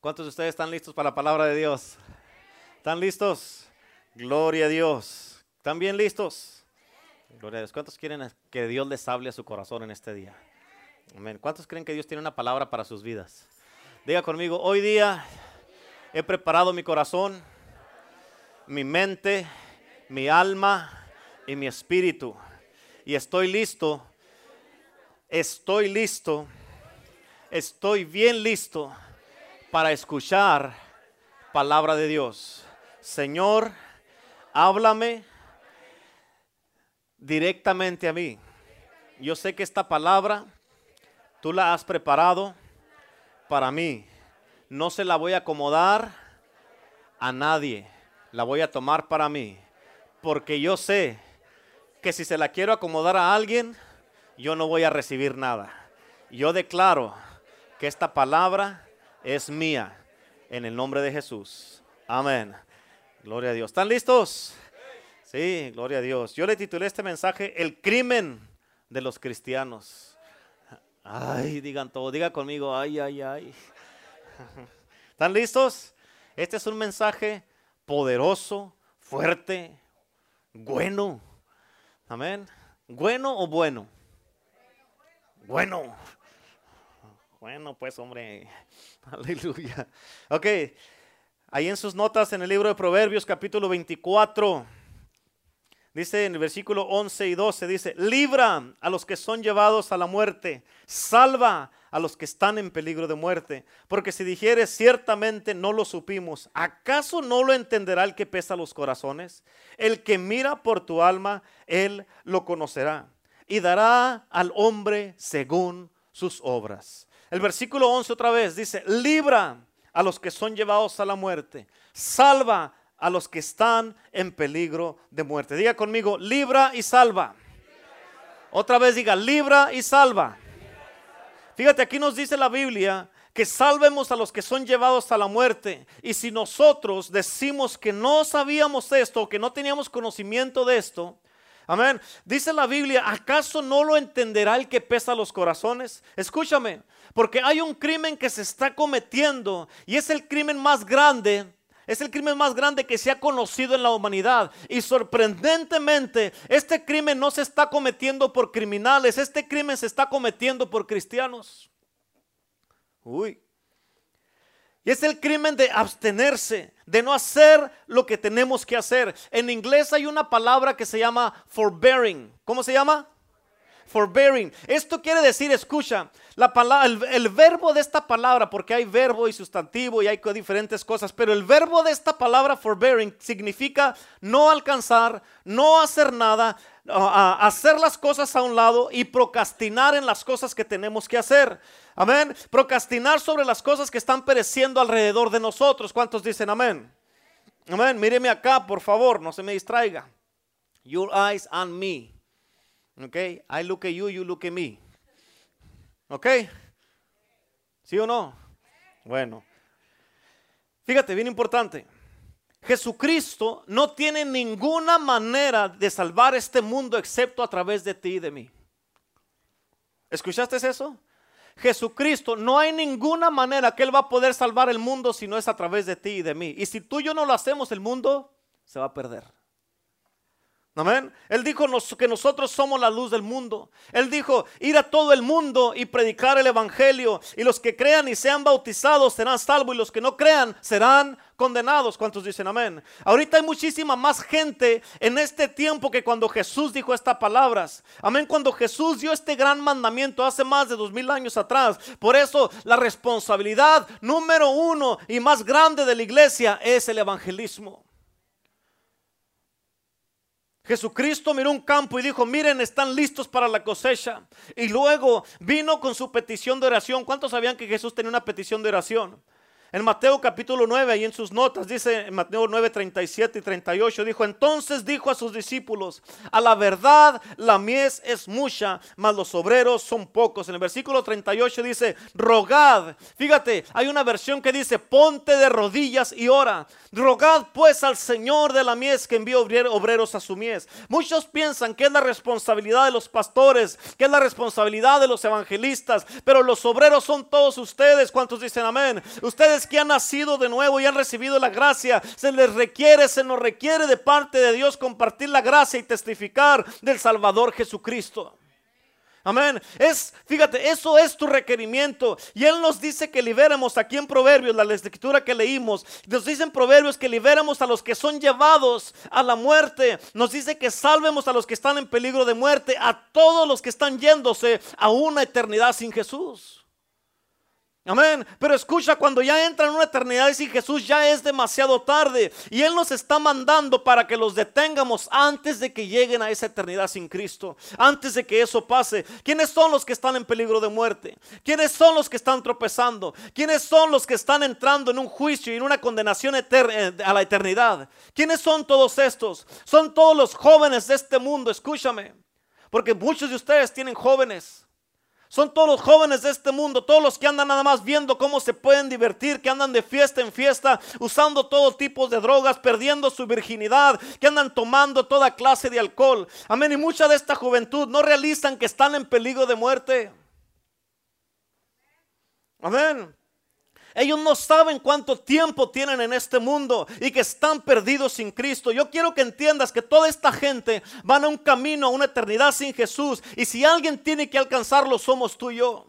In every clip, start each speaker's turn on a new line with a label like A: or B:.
A: ¿Cuántos de ustedes están listos para la palabra de Dios? ¿Están listos? Gloria a Dios. ¿Están bien listos? Gloria a Dios. ¿Cuántos quieren que Dios les hable a su corazón en este día? Amén. ¿Cuántos creen que Dios tiene una palabra para sus vidas? Diga conmigo, hoy día he preparado mi corazón, mi mente, mi alma y mi espíritu. Y estoy listo, estoy listo, estoy bien listo para escuchar palabra de Dios. Señor, háblame directamente a mí. Yo sé que esta palabra tú la has preparado para mí. No se la voy a acomodar a nadie. La voy a tomar para mí. Porque yo sé que si se la quiero acomodar a alguien, yo no voy a recibir nada. Yo declaro que esta palabra es mía en el nombre de Jesús. Amén. Gloria a Dios. ¿Están listos? Sí, gloria a Dios. Yo le titulé este mensaje El crimen de los cristianos. Ay, digan todo, diga conmigo, ay, ay, ay. ¿Están listos? Este es un mensaje poderoso, fuerte, bueno. Amén. ¿Bueno o bueno? Bueno. Bueno, pues hombre, aleluya. Ok, ahí en sus notas en el libro de Proverbios capítulo 24, dice en el versículo 11 y 12, dice, libra a los que son llevados a la muerte, salva a los que están en peligro de muerte, porque si dijeres ciertamente no lo supimos, ¿acaso no lo entenderá el que pesa los corazones? El que mira por tu alma, él lo conocerá y dará al hombre según sus obras. El versículo 11 otra vez dice, libra a los que son llevados a la muerte, salva a los que están en peligro de muerte. Diga conmigo, libra y salva. Otra vez diga, libra y salva. Fíjate, aquí nos dice la Biblia que salvemos a los que son llevados a la muerte. Y si nosotros decimos que no sabíamos esto, que no teníamos conocimiento de esto, amén, dice la Biblia, ¿acaso no lo entenderá el que pesa los corazones? Escúchame, porque hay un crimen que se está cometiendo y es el crimen más grande. Es el crimen más grande que se ha conocido en la humanidad. Y sorprendentemente, este crimen no se está cometiendo por criminales. Este crimen se está cometiendo por cristianos. Uy. Y es el crimen de abstenerse, de no hacer lo que tenemos que hacer. En inglés hay una palabra que se llama forbearing. ¿Cómo se llama? forbearing. Esto quiere decir, escucha, la palabra, el, verbo de esta palabra, porque hay verbo y sustantivo y hay diferentes cosas, pero el verbo de esta palabra forbearing significa no alcanzar, no hacer nada, hacer las cosas a un lado y procrastinar en las cosas que tenemos que hacer. Amén. Procrastinar sobre las cosas que están pereciendo alrededor de nosotros. ¿Cuántos dicen amén? Amén. Míreme acá, por favor, no se me distraiga. Your eyes on me. Ok, I look at you, you look at me. Ok, ¿sí o no? Bueno, fíjate, bien importante. Jesucristo no tiene ninguna manera de salvar este mundo excepto a través de ti y de mí. ¿Escuchaste eso? Jesucristo, no hay ninguna manera que Él va a poder salvar el mundo si no es a través de ti y de mí. Y si tú y yo no lo hacemos, el mundo se va a perder. Amén. Él dijo que nosotros somos la luz del mundo. Él dijo ir a todo el mundo y predicar el evangelio. Y los que crean y sean bautizados serán salvos y los que no crean serán condenados. ¿Cuántos dicen amén? Ahorita hay muchísima más gente en este tiempo que cuando Jesús dijo estas palabras. Amén. Cuando Jesús dio este gran mandamiento hace más de dos mil años atrás. Por eso la responsabilidad número uno y más grande de la iglesia es el evangelismo. Jesucristo miró un campo y dijo, miren, están listos para la cosecha. Y luego vino con su petición de oración. ¿Cuántos sabían que Jesús tenía una petición de oración? En Mateo capítulo 9 y en sus notas dice en Mateo 9, 37 y 38, dijo, entonces dijo a sus discípulos, a la verdad la mies es mucha, mas los obreros son pocos. En el versículo 38 dice, rogad. Fíjate, hay una versión que dice, ponte de rodillas y ora. Rogad pues al Señor de la mies que envíe obreros a su mies. Muchos piensan que es la responsabilidad de los pastores, que es la responsabilidad de los evangelistas, pero los obreros son todos ustedes. ¿Cuántos dicen amén? Ustedes que han nacido de nuevo y han recibido la gracia, se les requiere, se nos requiere de parte de Dios compartir la gracia y testificar del Salvador Jesucristo. Amén. Es, fíjate, eso es tu requerimiento. Y Él nos dice que liberemos aquí en Proverbios, la escritura que leímos. Nos dice en Proverbios que liberemos a los que son llevados a la muerte. Nos dice que salvemos a los que están en peligro de muerte, a todos los que están yéndose a una eternidad sin Jesús. Amén. Pero escucha, cuando ya entra en una eternidad sin Jesús, ya es demasiado tarde. Y Él nos está mandando para que los detengamos antes de que lleguen a esa eternidad sin Cristo. Antes de que eso pase. ¿Quiénes son los que están en peligro de muerte? ¿Quiénes son los que están tropezando? ¿Quiénes son los que están entrando en un juicio y en una condenación eh, a la eternidad? ¿Quiénes son todos estos? Son todos los jóvenes de este mundo. Escúchame. Porque muchos de ustedes tienen jóvenes. Son todos los jóvenes de este mundo, todos los que andan nada más viendo cómo se pueden divertir, que andan de fiesta en fiesta, usando todo tipo de drogas, perdiendo su virginidad, que andan tomando toda clase de alcohol. Amén. Y mucha de esta juventud no realizan que están en peligro de muerte. Amén. Ellos no saben cuánto tiempo tienen en este mundo y que están perdidos sin Cristo. Yo quiero que entiendas que toda esta gente van a un camino, a una eternidad sin Jesús. Y si alguien tiene que alcanzarlo, somos tú y yo.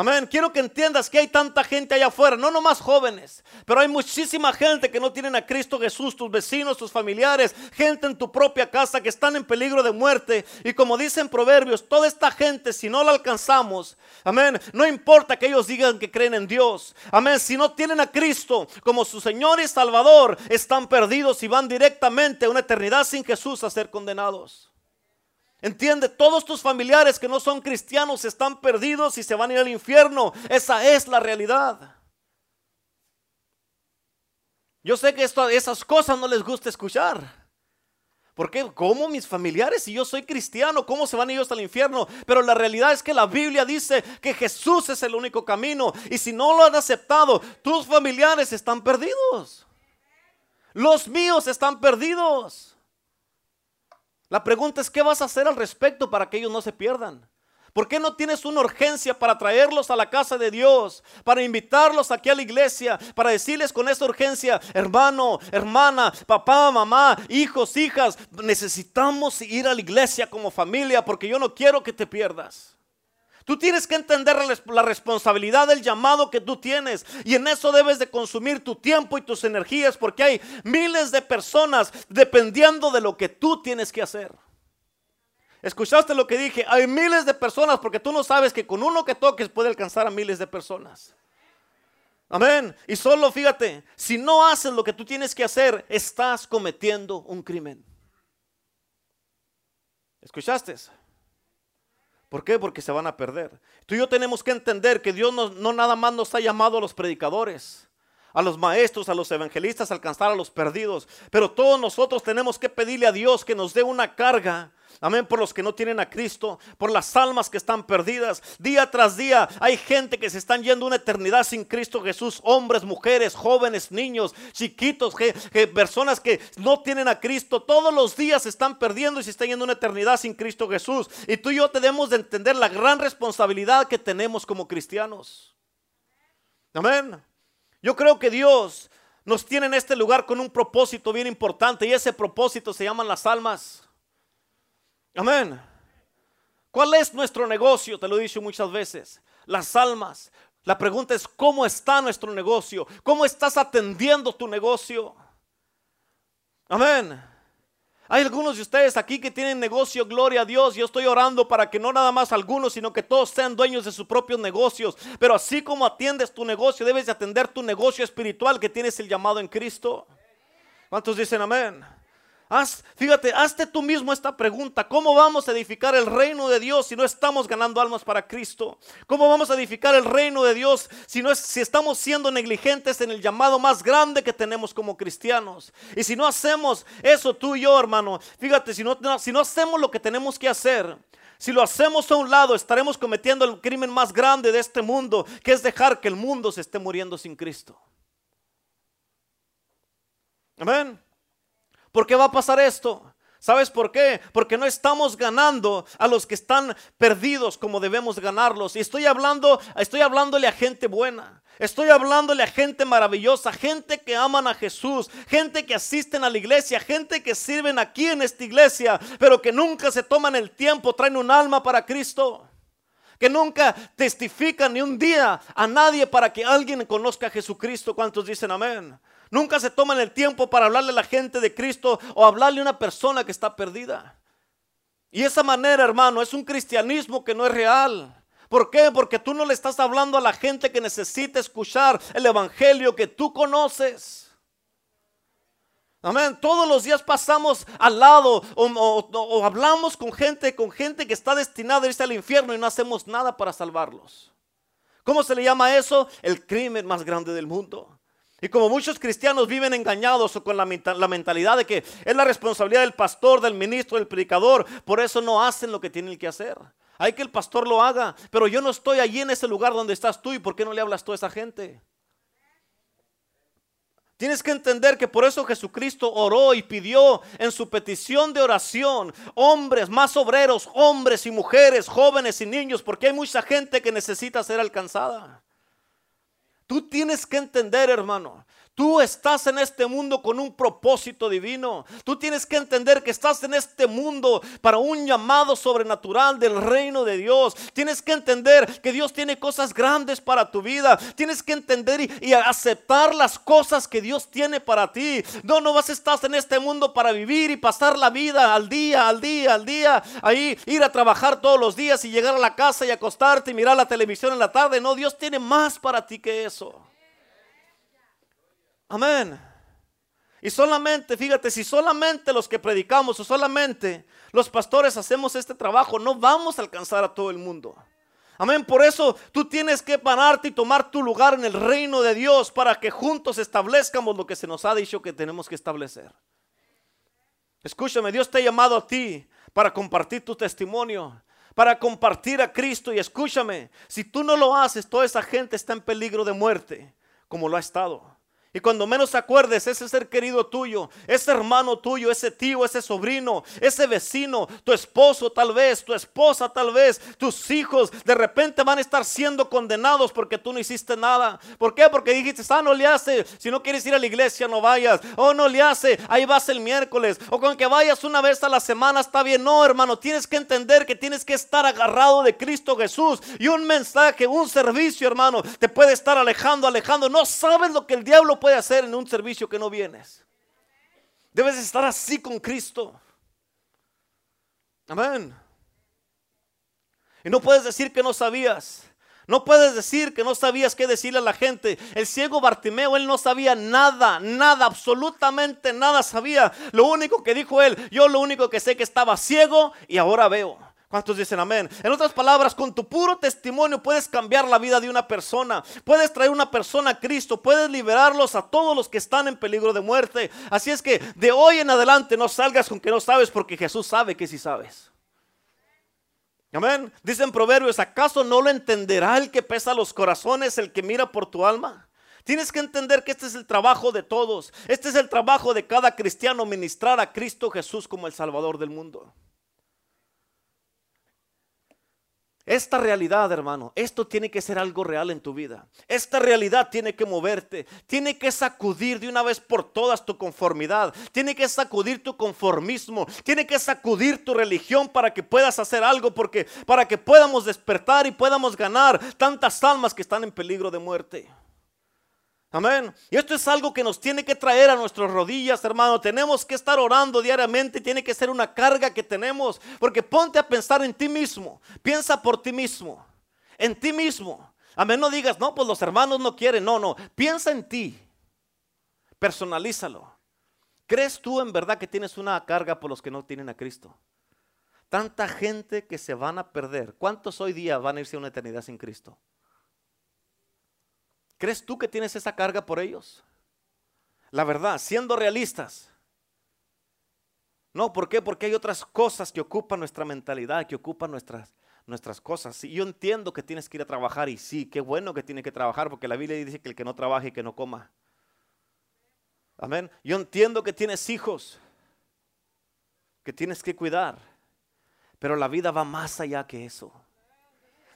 A: Amén. Quiero que entiendas que hay tanta gente allá afuera, no nomás jóvenes, pero hay muchísima gente que no tienen a Cristo Jesús, tus vecinos, tus familiares, gente en tu propia casa que están en peligro de muerte. Y como dicen Proverbios, toda esta gente, si no la alcanzamos, amén, no importa que ellos digan que creen en Dios, amén, si no tienen a Cristo como su Señor y Salvador, están perdidos y van directamente a una eternidad sin Jesús a ser condenados. Entiende, todos tus familiares que no son cristianos están perdidos y se van a ir al infierno. Esa es la realidad. Yo sé que esto, esas cosas no les gusta escuchar. Porque ¿cómo mis familiares, si yo soy cristiano, cómo se van ellos al infierno? Pero la realidad es que la Biblia dice que Jesús es el único camino. Y si no lo han aceptado, tus familiares están perdidos. Los míos están perdidos. La pregunta es, ¿qué vas a hacer al respecto para que ellos no se pierdan? ¿Por qué no tienes una urgencia para traerlos a la casa de Dios? Para invitarlos aquí a la iglesia, para decirles con esa urgencia, hermano, hermana, papá, mamá, hijos, hijas, necesitamos ir a la iglesia como familia porque yo no quiero que te pierdas. Tú tienes que entender la responsabilidad del llamado que tú tienes y en eso debes de consumir tu tiempo y tus energías porque hay miles de personas dependiendo de lo que tú tienes que hacer. ¿Escuchaste lo que dije? Hay miles de personas porque tú no sabes que con uno que toques puede alcanzar a miles de personas. Amén. Y solo fíjate, si no haces lo que tú tienes que hacer, estás cometiendo un crimen. ¿Escuchaste? ¿Por qué? Porque se van a perder. Tú y yo tenemos que entender que Dios no, nada más nos ha llamado a los predicadores, a los maestros, a los evangelistas, alcanzar a los perdidos. Pero todos nosotros tenemos que pedirle a Dios que nos dé una carga Amén, por los que no tienen a Cristo, por las almas que están perdidas. Día tras día hay gente que se están yendo una eternidad sin Cristo Jesús. Hombres, mujeres, jóvenes, niños, chiquitos, personas que no tienen a Cristo. Todos los días se están perdiendo y se están yendo una eternidad sin Cristo Jesús. Y tú y yo tenemos de entender la gran responsabilidad que tenemos como cristianos. Amén. Yo creo que Dios nos tiene en este lugar con un propósito bien importante y ese propósito se llaman las almas. Amén. ¿Cuál es nuestro negocio? Te lo he dicho muchas veces. Las almas. La pregunta es, ¿cómo está nuestro negocio? ¿Cómo estás atendiendo tu negocio? Amén. Hay algunos de ustedes aquí que tienen negocio, gloria a Dios. Yo estoy orando para que no nada más algunos, sino que todos sean dueños de sus propios negocios. Pero así como atiendes tu negocio, debes de atender tu negocio espiritual que tienes el llamado en Cristo. ¿Cuántos dicen amén? Haz, fíjate, hazte tú mismo esta pregunta. ¿Cómo vamos a edificar el reino de Dios si no estamos ganando almas para Cristo? ¿Cómo vamos a edificar el reino de Dios si, no es, si estamos siendo negligentes en el llamado más grande que tenemos como cristianos? Y si no hacemos eso tú y yo, hermano, fíjate, si no, si no hacemos lo que tenemos que hacer, si lo hacemos a un lado, estaremos cometiendo el crimen más grande de este mundo, que es dejar que el mundo se esté muriendo sin Cristo. Amén. ¿Por qué va a pasar esto? ¿Sabes por qué? Porque no estamos ganando a los que están perdidos como debemos ganarlos. Y estoy hablando, estoy hablándole a gente buena. Estoy hablándole a gente maravillosa, gente que aman a Jesús, gente que asisten a la iglesia, gente que sirven aquí en esta iglesia, pero que nunca se toman el tiempo, traen un alma para Cristo. Que nunca testifican ni un día a nadie para que alguien conozca a Jesucristo. ¿Cuántos dicen amén? Nunca se toman el tiempo para hablarle a la gente de Cristo o hablarle a una persona que está perdida. Y esa manera, hermano, es un cristianismo que no es real. ¿Por qué? Porque tú no le estás hablando a la gente que necesita escuchar el evangelio que tú conoces. Amén. Todos los días pasamos al lado o, hablamos con gente, con gente que está destinada a irse al infierno y no hacemos nada para salvarlos. ¿Cómo se le llama eso? El crimen más grande del mundo. Y como muchos cristianos viven engañados o con la, la, mentalidad de que es la responsabilidad del pastor, del ministro, del predicador, por eso no hacen lo que tienen que hacer. Hay que el pastor lo haga, pero yo no estoy allí en ese lugar donde estás tú y por qué no le hablas tú a esa gente. Tienes que entender que por eso Jesucristo oró y pidió en su petición de oración hombres, más obreros, hombres y mujeres, jóvenes y niños, porque hay mucha gente que necesita ser alcanzada. Tú tienes que entender, hermano, Tú estás en este mundo con un propósito divino. Tú tienes que entender que estás en este mundo para un llamado sobrenatural del reino de Dios. Tienes que entender que Dios tiene cosas grandes para tu vida. Tienes que entender y, aceptar las cosas que Dios tiene para ti. No, no vas a estar en este mundo para vivir y pasar la vida al día, al día, al día. Ahí ir a trabajar todos los días y llegar a la casa y acostarte y mirar la televisión en la tarde. No, Dios tiene más para ti que eso. Amén. Y solamente, fíjate, si solamente los que predicamos o solamente los pastores hacemos este trabajo, no vamos a alcanzar a todo el mundo. Amén. Por eso tú tienes que pararte y tomar tu lugar en el reino de Dios para que juntos establezcamos lo que se nos ha dicho que tenemos que establecer. Escúchame, Dios te ha llamado a ti para compartir tu testimonio, para compartir a Cristo. Y escúchame, si tú no lo haces, toda esa gente está en peligro de muerte, como lo ha estado. Y cuando menos acuerdes, ese ser querido tuyo, ese hermano tuyo, ese tío, ese sobrino, ese vecino, tu esposo tal vez, tu esposa tal vez, tus hijos, de repente van a estar siendo condenados porque tú no hiciste nada. ¿Por qué? Porque dijiste, ah, no le hace, si no quieres ir a la iglesia no vayas. O oh, no le hace, ahí vas el miércoles. O con que vayas una vez a la semana está bien. No, hermano, tienes que entender que tienes que estar agarrado de Cristo Jesús. Y un mensaje, un servicio, hermano, te puede estar alejando, alejando. No sabes lo que el diablo puede hacer en un servicio que no vienes. Debes estar así con Cristo. Amén. Y no puedes decir que no sabías. No puedes decir que no sabías qué decirle a la gente. El ciego Bartimeo, él no sabía nada, nada, absolutamente nada sabía. Lo único que dijo él, yo lo único que sé que estaba ciego y ahora veo. ¿Cuántos dicen amén? En otras palabras, con tu puro testimonio puedes cambiar la vida de una persona. Puedes traer una persona a Cristo. Puedes liberarlos a todos los que están en peligro de muerte. Así es que de hoy en adelante no salgas con que no sabes porque Jesús sabe que sí sabes. Amén. Dicen proverbios, ¿acaso no lo entenderá el que pesa los corazones, el que mira por tu alma? Tienes que entender que este es el trabajo de todos. Este es el trabajo de cada cristiano, ministrar a Cristo Jesús como el Salvador del mundo. Esta realidad, hermano, esto tiene que ser algo real en tu vida. Esta realidad tiene que moverte, tiene que sacudir de una vez por todas tu conformidad, tiene que sacudir tu conformismo, tiene que sacudir tu religión para que puedas hacer algo, porque para que podamos despertar y podamos ganar tantas almas que están en peligro de muerte. Amén. Y esto es algo que nos tiene que traer a nuestras rodillas, hermano. Tenemos que estar orando diariamente. Tiene que ser una carga que tenemos. Porque ponte a pensar en ti mismo. Piensa por ti mismo. En ti mismo. Amén. No digas, no, pues los hermanos no quieren. No, no. Piensa en ti. Personalízalo. ¿Crees tú en verdad que tienes una carga por los que no tienen a Cristo? Tanta gente que se van a perder. ¿Cuántos hoy día van a irse a una eternidad sin Cristo? ¿Crees tú que tienes esa carga por ellos? La verdad, siendo realistas. No, ¿por qué? Porque hay otras cosas que ocupan nuestra mentalidad, que ocupan nuestras, nuestras cosas. Yo entiendo que tienes que ir a trabajar y sí, qué bueno que tienes que trabajar porque la Biblia dice que el que no trabaje y que no coma. Amén. Yo entiendo que tienes hijos, que tienes que cuidar, pero la vida va más allá que eso.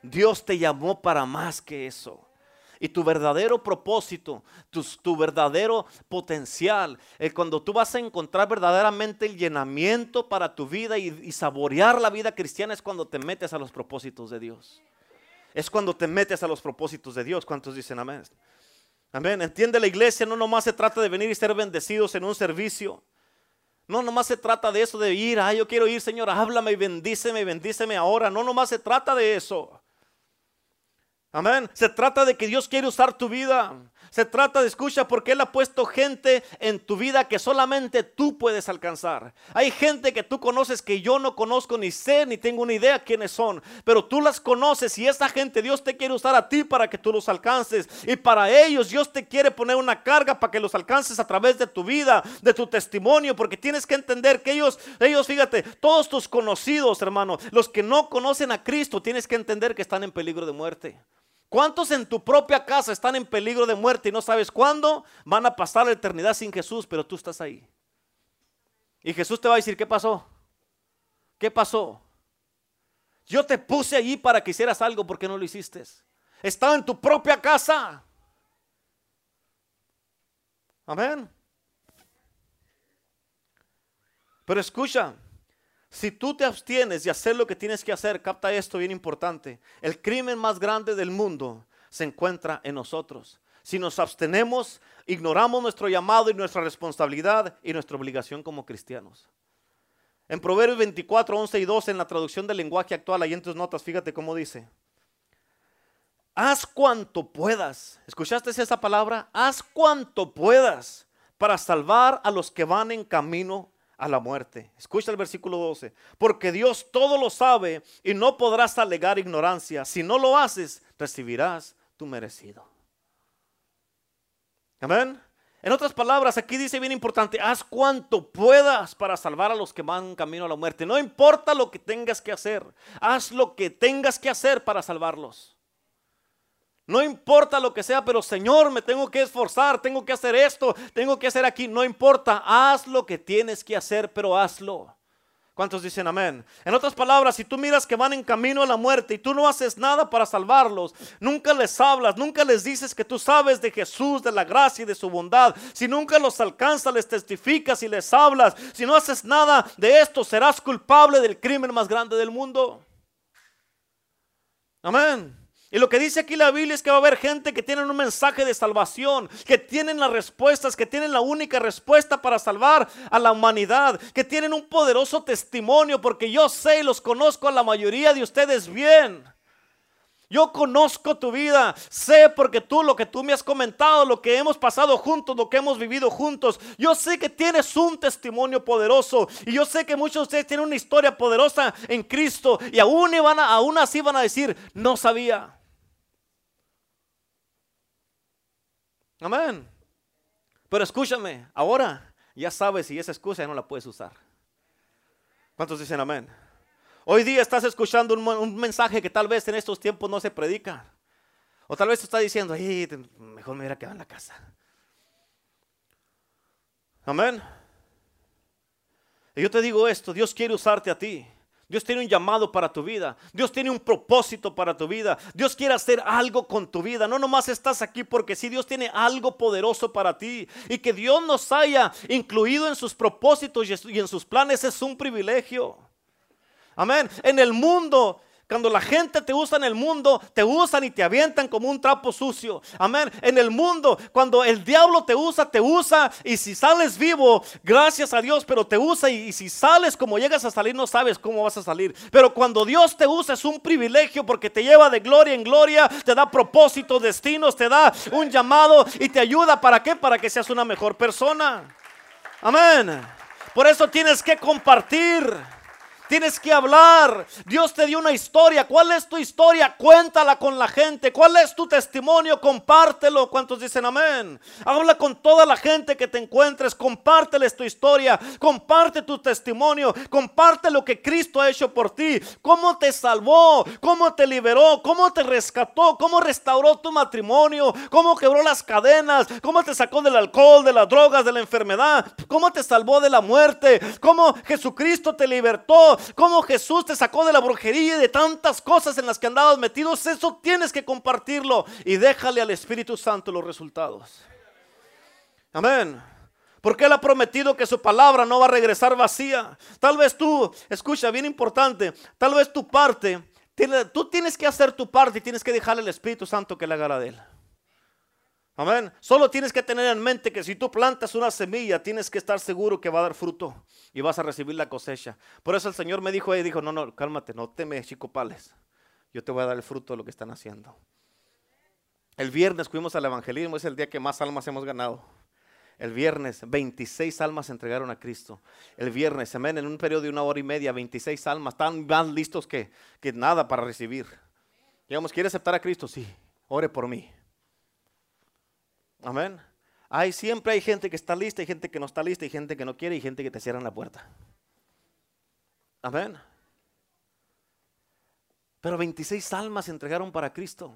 A: Dios te llamó para más que eso. Y tu verdadero propósito, tu, verdadero potencial. Eh, cuando tú vas a encontrar verdaderamente el llenamiento para tu vida y, saborear la vida cristiana es cuando te metes a los propósitos de Dios. Es cuando te metes a los propósitos de Dios. ¿Cuántos dicen amén? Amén. Entiende la iglesia, no nomás se trata de venir y ser bendecidos en un servicio. No nomás se trata de eso de ir, ah, yo quiero ir, Señor, háblame y bendíceme, bendíceme ahora. No nomás se trata de eso. Amén. Se trata de que Dios quiere usar tu vida. Se trata de escucha porque Él ha puesto gente en tu vida que solamente tú puedes alcanzar. Hay gente que tú conoces que yo no conozco ni sé ni tengo una idea quiénes son. Pero tú las conoces y esa gente Dios te quiere usar a ti para que tú los alcances. Y para ellos Dios te quiere poner una carga para que los alcances a través de tu vida, de tu testimonio. Porque tienes que entender que ellos, ellos fíjate, todos tus conocidos hermano, los que no conocen a Cristo, tienes que entender que están en peligro de muerte. ¿Cuántos en tu propia casa están en peligro de muerte y no sabes cuándo van a pasar la eternidad sin Jesús, pero tú estás ahí? Y Jesús te va a decir, ¿qué pasó? ¿Qué pasó? Yo te puse allí para que hicieras algo, porque no lo hiciste? Estaba en tu propia casa. Amén. Pero escucha, si tú te abstienes de hacer lo que tienes que hacer, capta esto bien importante. El crimen más grande del mundo se encuentra en nosotros. Si nos abstenemos, ignoramos nuestro llamado y nuestra responsabilidad y nuestra obligación como cristianos. En Proverbios 24, 11 y 12, en la traducción del lenguaje actual, ahí en tus notas, fíjate cómo dice. Haz cuanto puedas. ¿Escuchaste esa palabra? Haz cuanto puedas para salvar a los que van en camino a la muerte. Escucha el versículo 12. Porque Dios todo lo sabe y no podrás alegar ignorancia. Si no lo haces, recibirás tu merecido. Amén. En otras palabras, aquí dice bien importante, haz cuanto puedas para salvar a los que van camino a la muerte. No importa lo que tengas que hacer, haz lo que tengas que hacer para salvarlos. No importa lo que sea, pero Señor, me tengo que esforzar, tengo que hacer esto, tengo que hacer aquí. No importa, haz lo que tienes que hacer, pero hazlo. ¿Cuántos dicen amén? En otras palabras, si tú miras que van en camino a la muerte y tú no haces nada para salvarlos, nunca les hablas, nunca les dices que tú sabes de Jesús, de la gracia y de su bondad, si nunca los alcanzas, les testificas y les hablas, si no haces nada de esto, serás culpable del crimen más grande del mundo. Amén. Y lo que dice aquí la Biblia es que va a haber gente que tienen un mensaje de salvación, que tienen las respuestas, que tienen la única respuesta para salvar a la humanidad, que tienen un poderoso testimonio, porque yo sé y los conozco a la mayoría de ustedes bien. Yo conozco tu vida, sé porque tú lo que tú me has comentado, lo que hemos pasado juntos, lo que hemos vivido juntos, yo sé que tienes un testimonio poderoso y yo sé que muchos de ustedes tienen una historia poderosa en Cristo y aún, iban a, aún así van a decir, no sabía. Amén. Pero escúchame, ahora ya sabes si esa excusa ya no la puedes usar. ¿Cuántos dicen amén? Hoy día estás escuchando un, mensaje que tal vez en estos tiempos no se predica. O tal vez tú estás diciendo, mejor me hubiera quedado en la casa. Amén. Y yo te digo esto, Dios quiere usarte a ti. Dios tiene un llamado para tu vida. Dios tiene un propósito para tu vida. Dios quiere hacer algo con tu vida. No nomás estás aquí porque sí, Dios tiene algo poderoso para ti. Y que Dios nos haya incluido en sus propósitos y en sus planes es un privilegio. Amén. En el mundo cuando la gente te usa en el mundo, te usan y te avientan como un trapo sucio. Amén. En el mundo, cuando el diablo te usa, te usa. Y si sales vivo, gracias a Dios, pero te usa. Y, si sales como llegas a salir, no sabes cómo vas a salir. Pero cuando Dios te usa, es un privilegio porque te lleva de gloria en gloria, te da propósitos, destinos, te da un llamado y te ayuda. ¿Para qué? Para que seas una mejor persona. Amén. Por eso tienes que compartir. Tienes que hablar. Dios te dio una historia. ¿Cuál es tu historia? Cuéntala con la gente. ¿Cuál es tu testimonio? Compártelo. ¿Cuántos dicen amén? Habla con toda la gente que te encuentres. Compárteles tu historia. Comparte tu testimonio. Comparte lo que Cristo ha hecho por ti. Cómo te salvó. Cómo te liberó. Cómo te rescató. Cómo restauró tu matrimonio. Cómo quebró las cadenas. Cómo te sacó del alcohol, de las drogas, de la enfermedad. Cómo te salvó de la muerte. Cómo Jesucristo te libertó cómo, cómo Jesús te sacó de la brujería y de tantas cosas en las que andabas metidos, eso tienes que compartirlo y déjale al Espíritu Santo los resultados. Amén. Porque Él ha prometido que su palabra no va a regresar vacía. Tal vez tú, escucha, bien importante, tal vez tu parte, tú tienes que hacer tu parte y tienes que dejarle al Espíritu Santo que le haga de Él. Amén. Solo tienes que tener en mente que si tú plantas una semilla, tienes que estar seguro que va a dar fruto y vas a recibir la cosecha. Por eso el Señor me dijo, y dijo, no, no, cálmate, no te me chicopales. Yo te voy a dar el fruto de lo que están haciendo. El viernes fuimos al evangelismo, es el día que más almas hemos ganado. El viernes 26 almas se entregaron a Cristo. El viernes, amén, en un periodo de una hora y media, 26 almas, están más listos que, que nada para recibir. Digamos, ¿quiere aceptar a Cristo? Sí, ore por mí. Amén. Hay, siempre hay gente que está lista, hay gente que no está lista, hay gente que no quiere y gente que te cierran la puerta. Amén. Pero 26 almas se entregaron para Cristo.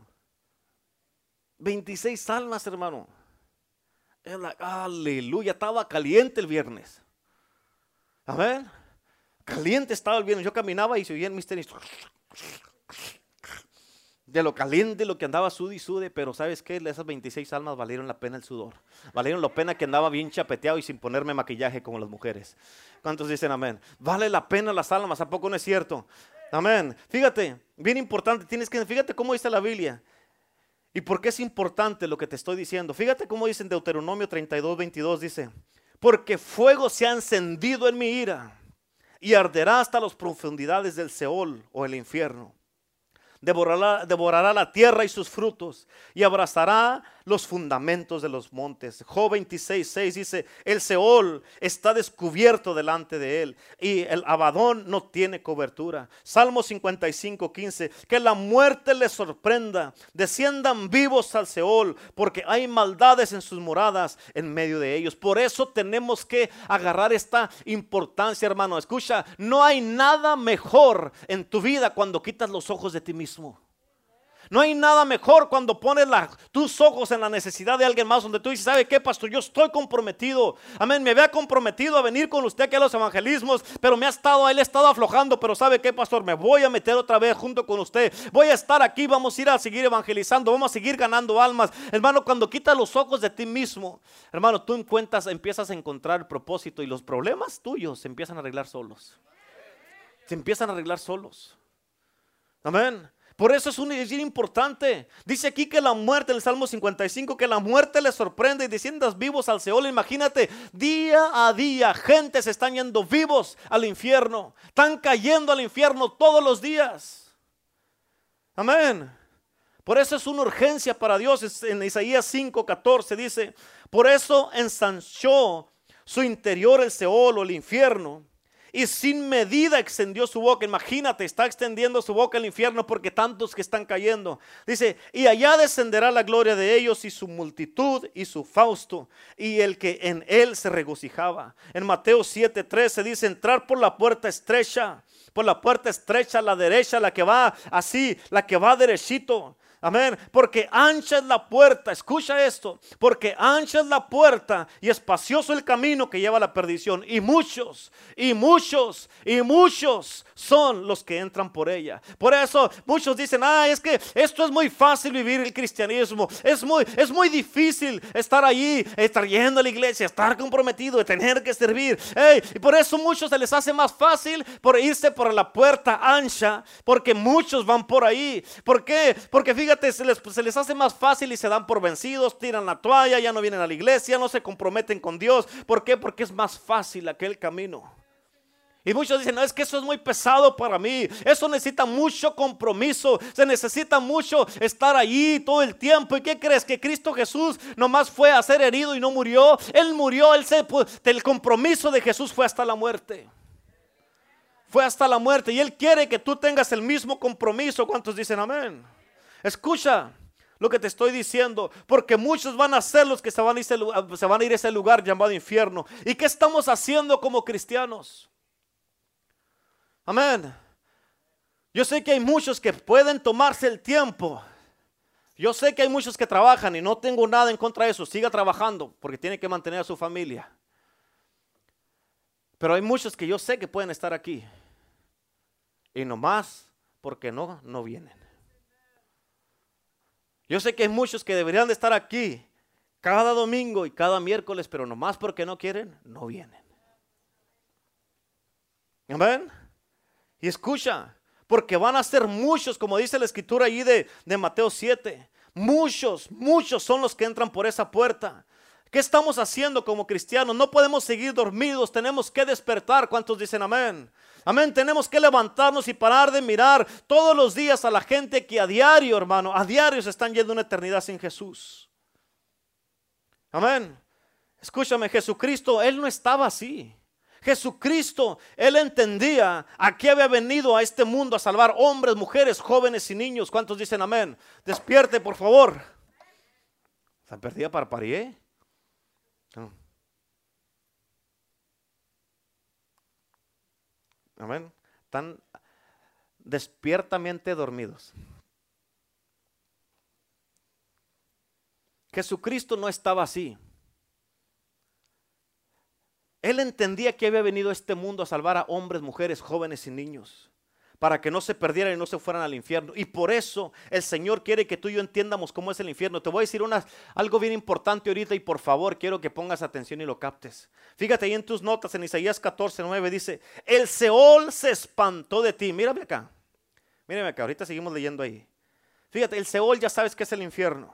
A: 26 almas, hermano aleluya, estaba caliente el viernes. Amén. Caliente estaba el viernes. Yo caminaba y se oía el misterio. De lo caliente, lo que andaba sude y sude, pero ¿sabes qué? Esas 26 almas valieron la pena el sudor. Valieron la pena que andaba bien chapeteado y sin ponerme maquillaje como las mujeres. ¿Cuántos dicen amén? Vale la pena las almas, ¿a poco no es cierto? Amén. Fíjate, bien importante, tienes que, fíjate cómo dice la Biblia. ¿Y por qué es importante lo que te estoy diciendo? Fíjate cómo dice en Deuteronomio 32, 22, dice, porque fuego se ha encendido en mi ira y arderá hasta las profundidades del Seol o el infierno devorará, la tierra y sus frutos y abrazará los fundamentos de los montes. Job 26, 6 dice, el Seol está descubierto delante de él y el Abadón no tiene cobertura. Salmo 55, 15, que la muerte les sorprenda, desciendan vivos al Seol, porque hay maldades en sus moradas en medio de ellos. Por eso tenemos que agarrar esta importancia, hermano. Escucha, no hay nada mejor en tu vida cuando quitas los ojos de ti mismo. No hay nada mejor cuando pones tus ojos en la necesidad de alguien más, donde tú dices, ¿sabe qué, pastor? Yo estoy comprometido. Amén, me había comprometido a venir con usted aquí a los evangelismos, pero me ha estado, él ha estado aflojando, pero ¿sabe qué, pastor? Me voy a meter otra vez junto con usted. Voy a estar aquí, vamos a ir a seguir evangelizando, vamos a seguir ganando almas. Hermano, cuando quitas los ojos de ti mismo, hermano, tú encuentras, empiezas a encontrar el propósito y los problemas tuyos se empiezan a arreglar solos. Se empiezan a arreglar solos. Amén. Por eso es, un, bien importante. Dice aquí que la muerte, en el Salmo 55, que la muerte le sorprende y desciendas vivos al Seol. Imagínate, día a día, gente se están yendo vivos al infierno. Están cayendo al infierno todos los días. Amén. Por eso es una urgencia para Dios. En Isaías 5, 14 dice, por eso ensanchó su interior el Seol o el infierno y sin medida extendió su boca. Imagínate, está extendiendo su boca el infierno porque tantos que están cayendo. Dice, y allá descenderá la gloria de ellos y su multitud y su fausto y el que en él se regocijaba. En Mateo 7:13 dice, entrar por la puerta estrecha, por la puerta estrecha la derecha, la que va así, la que va derechito. Amén. Porque ancha es la puerta. Escucha esto. Porque ancha es la puerta y espacioso el camino que lleva a la perdición. Y muchos, y muchos, y muchos son los que entran por ella. Por eso muchos dicen, ah, es que esto es muy fácil vivir el cristianismo. Es muy, es muy difícil estar allí, estar yendo a la iglesia, estar comprometido, tener que servir. y por eso muchos se les hace más fácil por irse por la puerta ancha. Porque muchos van por ahí. ¿Por qué? Porque fíjate fíjate, se les, hace más fácil y se dan por vencidos, tiran la toalla, ya no vienen a la iglesia, no se comprometen con Dios. ¿Por qué? Porque es más fácil aquel camino. Y muchos dicen, no, es que eso es muy pesado para mí. Eso necesita mucho compromiso. Se necesita mucho estar allí todo el tiempo. ¿Y qué crees? Que Cristo Jesús nomás fue a ser herido y no murió. Él murió. Él se, el compromiso de Jesús fue hasta la muerte. Fue hasta la muerte. Y Él quiere que tú tengas el mismo compromiso. ¿Cuántos dicen amén? Escucha lo que te estoy diciendo, porque muchos van a ser los que se van, a ir a ese lugar llamado infierno. ¿Y qué estamos haciendo como cristianos? Amén. Yo sé que hay muchos que pueden tomarse el tiempo. Yo sé que hay muchos que trabajan y no tengo nada en contra de eso. Siga trabajando porque tiene que mantener a su familia. Pero hay muchos que yo sé que pueden estar aquí. Y nomás porque no, no vienen. Yo sé que hay muchos que deberían de estar aquí cada domingo y cada miércoles, pero nomás porque no quieren, no vienen. Amén. Y escucha, porque van a ser muchos, como dice la escritura allí de, de Mateo 7. Muchos, muchos son los que entran por esa puerta. ¿Qué estamos haciendo como cristianos? No podemos seguir dormidos, tenemos que despertar. ¿Cuántos dicen amén? Amén, tenemos que levantarnos y parar de mirar todos los días a la gente que a diario, hermano, a diario se están yendo una eternidad sin Jesús. Amén. Escúchame, Jesucristo, Él no estaba así. Jesucristo, Él entendía a qué había venido a este mundo a salvar hombres, mujeres, jóvenes y niños. ¿Cuántos dicen amén? Despierte, por favor. ¿Se perdida para Amén. Están despiertamente dormidos. Jesucristo no estaba así. Él entendía que había venido a este mundo a salvar a hombres, mujeres, jóvenes y niños, para que no se perdieran y no se fueran al infierno. Y por eso el Señor quiere que tú y yo entiendamos cómo es el infierno. Te voy a decir algo bien importante ahorita y por favor quiero que pongas atención y lo captes. Fíjate ahí en tus notas, en Isaías 14, 9 dice, el Seol se espantó de ti. Mírame acá, mírame acá, ahorita seguimos leyendo ahí. Fíjate, el Seol ya sabes que es el infierno.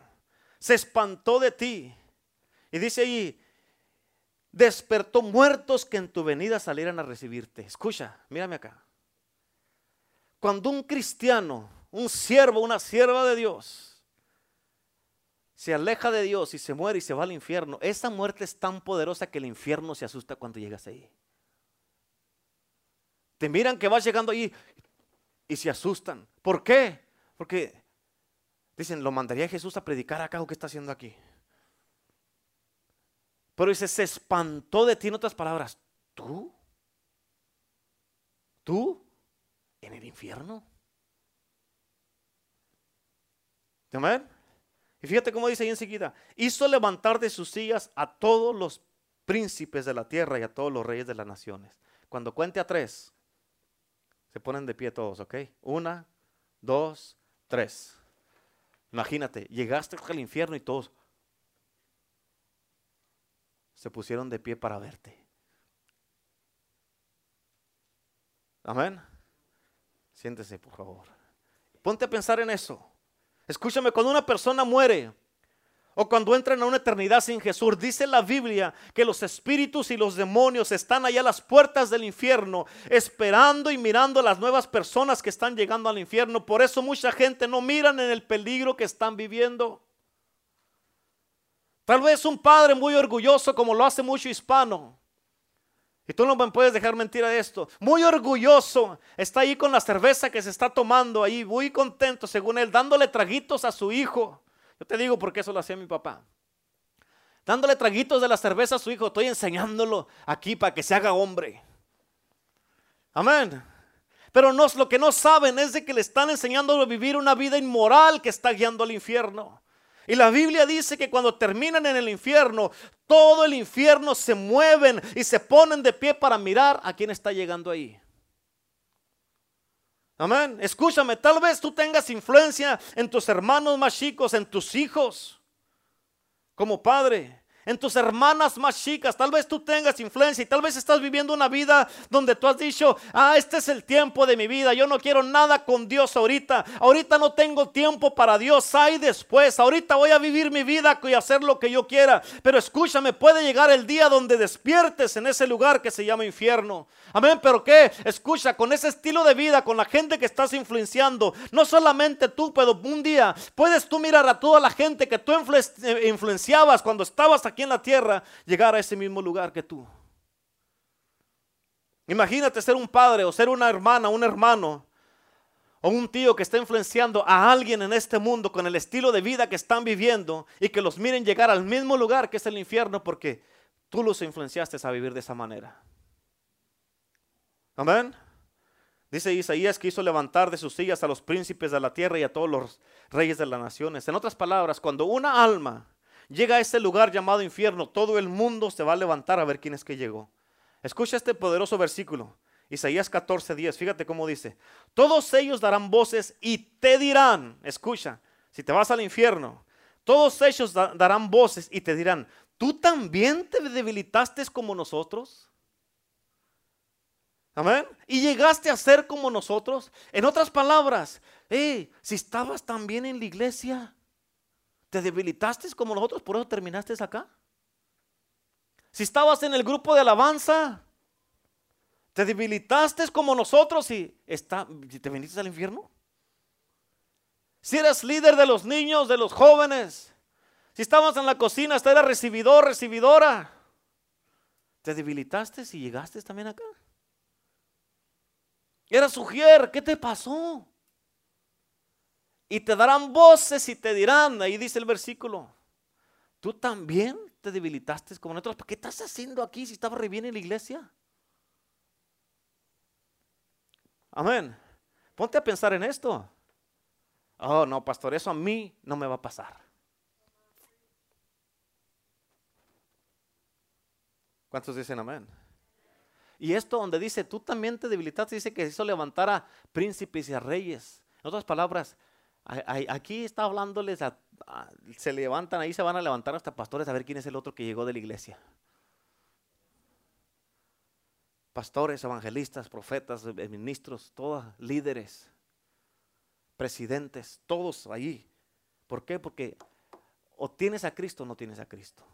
A: Se espantó de ti. Y dice ahí, despertó muertos que en tu venida salieran a recibirte. Escucha, mírame acá. Cuando un cristiano, un siervo, una sierva de Dios, se aleja de Dios y se muere y se va al infierno, esa muerte es tan poderosa que el infierno se asusta cuando llegas ahí. Te miran que vas llegando ahí y se asustan. ¿Por qué? Porque dicen, lo mandaría Jesús a predicar acá o qué está haciendo aquí. Pero dice, se espantó de ti en otras palabras. ¿Tú? ¿Tú? ¿En el infierno? Amén. Y fíjate cómo dice ahí enseguida, hizo levantar de sus sillas a todos los príncipes de la tierra y a todos los reyes de las naciones. Cuando cuente a tres, se ponen de pie todos, ¿ok? Una, dos, tres. Imagínate, llegaste al infierno y todos, se pusieron de pie para verte. Amén. Siéntese, por favor. Ponte a pensar en eso. Escúchame, cuando una persona muere o cuando entra en una eternidad sin Jesús, dice la Biblia que los espíritus y los demonios están allá a las puertas del infierno, esperando y mirando a las nuevas personas que están llegando al infierno. Por eso mucha gente no miran en el peligro que están viviendo. Tal vez un padre muy orgulloso como lo hace mucho hispano. Y tú no me puedes dejar mentir a esto. Muy orgulloso. Está ahí con la cerveza que se está tomando ahí. Muy contento según él. Dándole traguitos a su hijo. Yo te digo porque eso lo hacía mi papá. Dándole traguitos de la cerveza a su hijo. Estoy enseñándolo aquí para que se haga hombre. Amén. Pero no, lo que no saben es de que le están enseñando a vivir una vida inmoral que está guiando al infierno. Y la Biblia dice que cuando terminan en el infierno, todo el infierno se mueven y se ponen de pie para mirar a quién está llegando ahí. Amén. Escúchame, tal vez tú tengas influencia en tus hermanos más chicos, en tus hijos, como padre en tus hermanas más chicas. Tal vez tú tengas influencia y tal vez estás viviendo una vida donde tú has dicho, ah, este es el tiempo de mi vida. Yo no quiero nada con Dios ahorita. Ahorita no tengo tiempo para Dios. Hay después. Ahorita voy a vivir mi vida y hacer lo que yo quiera. Pero escúchame, puede llegar el día donde despiertes en ese lugar que se llama infierno. Amén, pero ¿qué? Escucha, con ese estilo de vida, con la gente que estás influenciando, no solamente tú, pero un día puedes tú mirar a toda la gente que tú eh, influenciabas cuando estabas aquí en la tierra, llegar a ese mismo lugar que tú. Imagínate ser un padre o ser una hermana, un hermano o un tío que está influenciando a alguien en este mundo con el estilo de vida que están viviendo y que los miren llegar al mismo lugar que es el infierno porque tú los influenciaste a vivir de esa manera. Amén. Dice Isaías que hizo levantar de sus sillas a los príncipes de la tierra y a todos los reyes de las naciones. En otras palabras, cuando una alma llega a ese lugar llamado infierno, todo el mundo se va a levantar a ver quién es que llegó. Escucha este poderoso versículo. Isaías 14, 10. Fíjate cómo dice. Todos ellos darán voces y te dirán, escucha, si te vas al infierno, todos ellos darán voces y te dirán, ¿tú también te debilitaste como nosotros? Amén. Y llegaste a ser como nosotros. En otras palabras, si estabas también en la iglesia, te debilitaste como nosotros, por eso terminaste acá. Si estabas en el grupo de alabanza, te debilitaste como nosotros y está, te viniste al infierno. Si eres líder de los niños, de los jóvenes, si estabas en la cocina, hasta eras recibidor, recibidora, te debilitaste y llegaste también acá. Era sugier, ¿qué te pasó? Y te darán voces y te dirán, ahí dice el versículo, tú también te debilitaste como nosotros. ¿Qué estás haciendo aquí si estaba re bien en la iglesia? Amén. Ponte a pensar en esto. Oh, no, pastor, eso a mí no me va a pasar. ¿Cuántos dicen amén? Y esto donde dice, tú también te debilitaste, dice que hizo levantar a príncipes y a reyes. En otras palabras, aquí está hablándoles, se levantan, ahí se van a levantar hasta pastores a ver quién es el otro que llegó de la iglesia. Pastores, evangelistas, profetas, eh, ministros, todos líderes, presidentes, todos ahí. ¿Por qué? Porque o tienes a Cristo o no tienes a Cristo.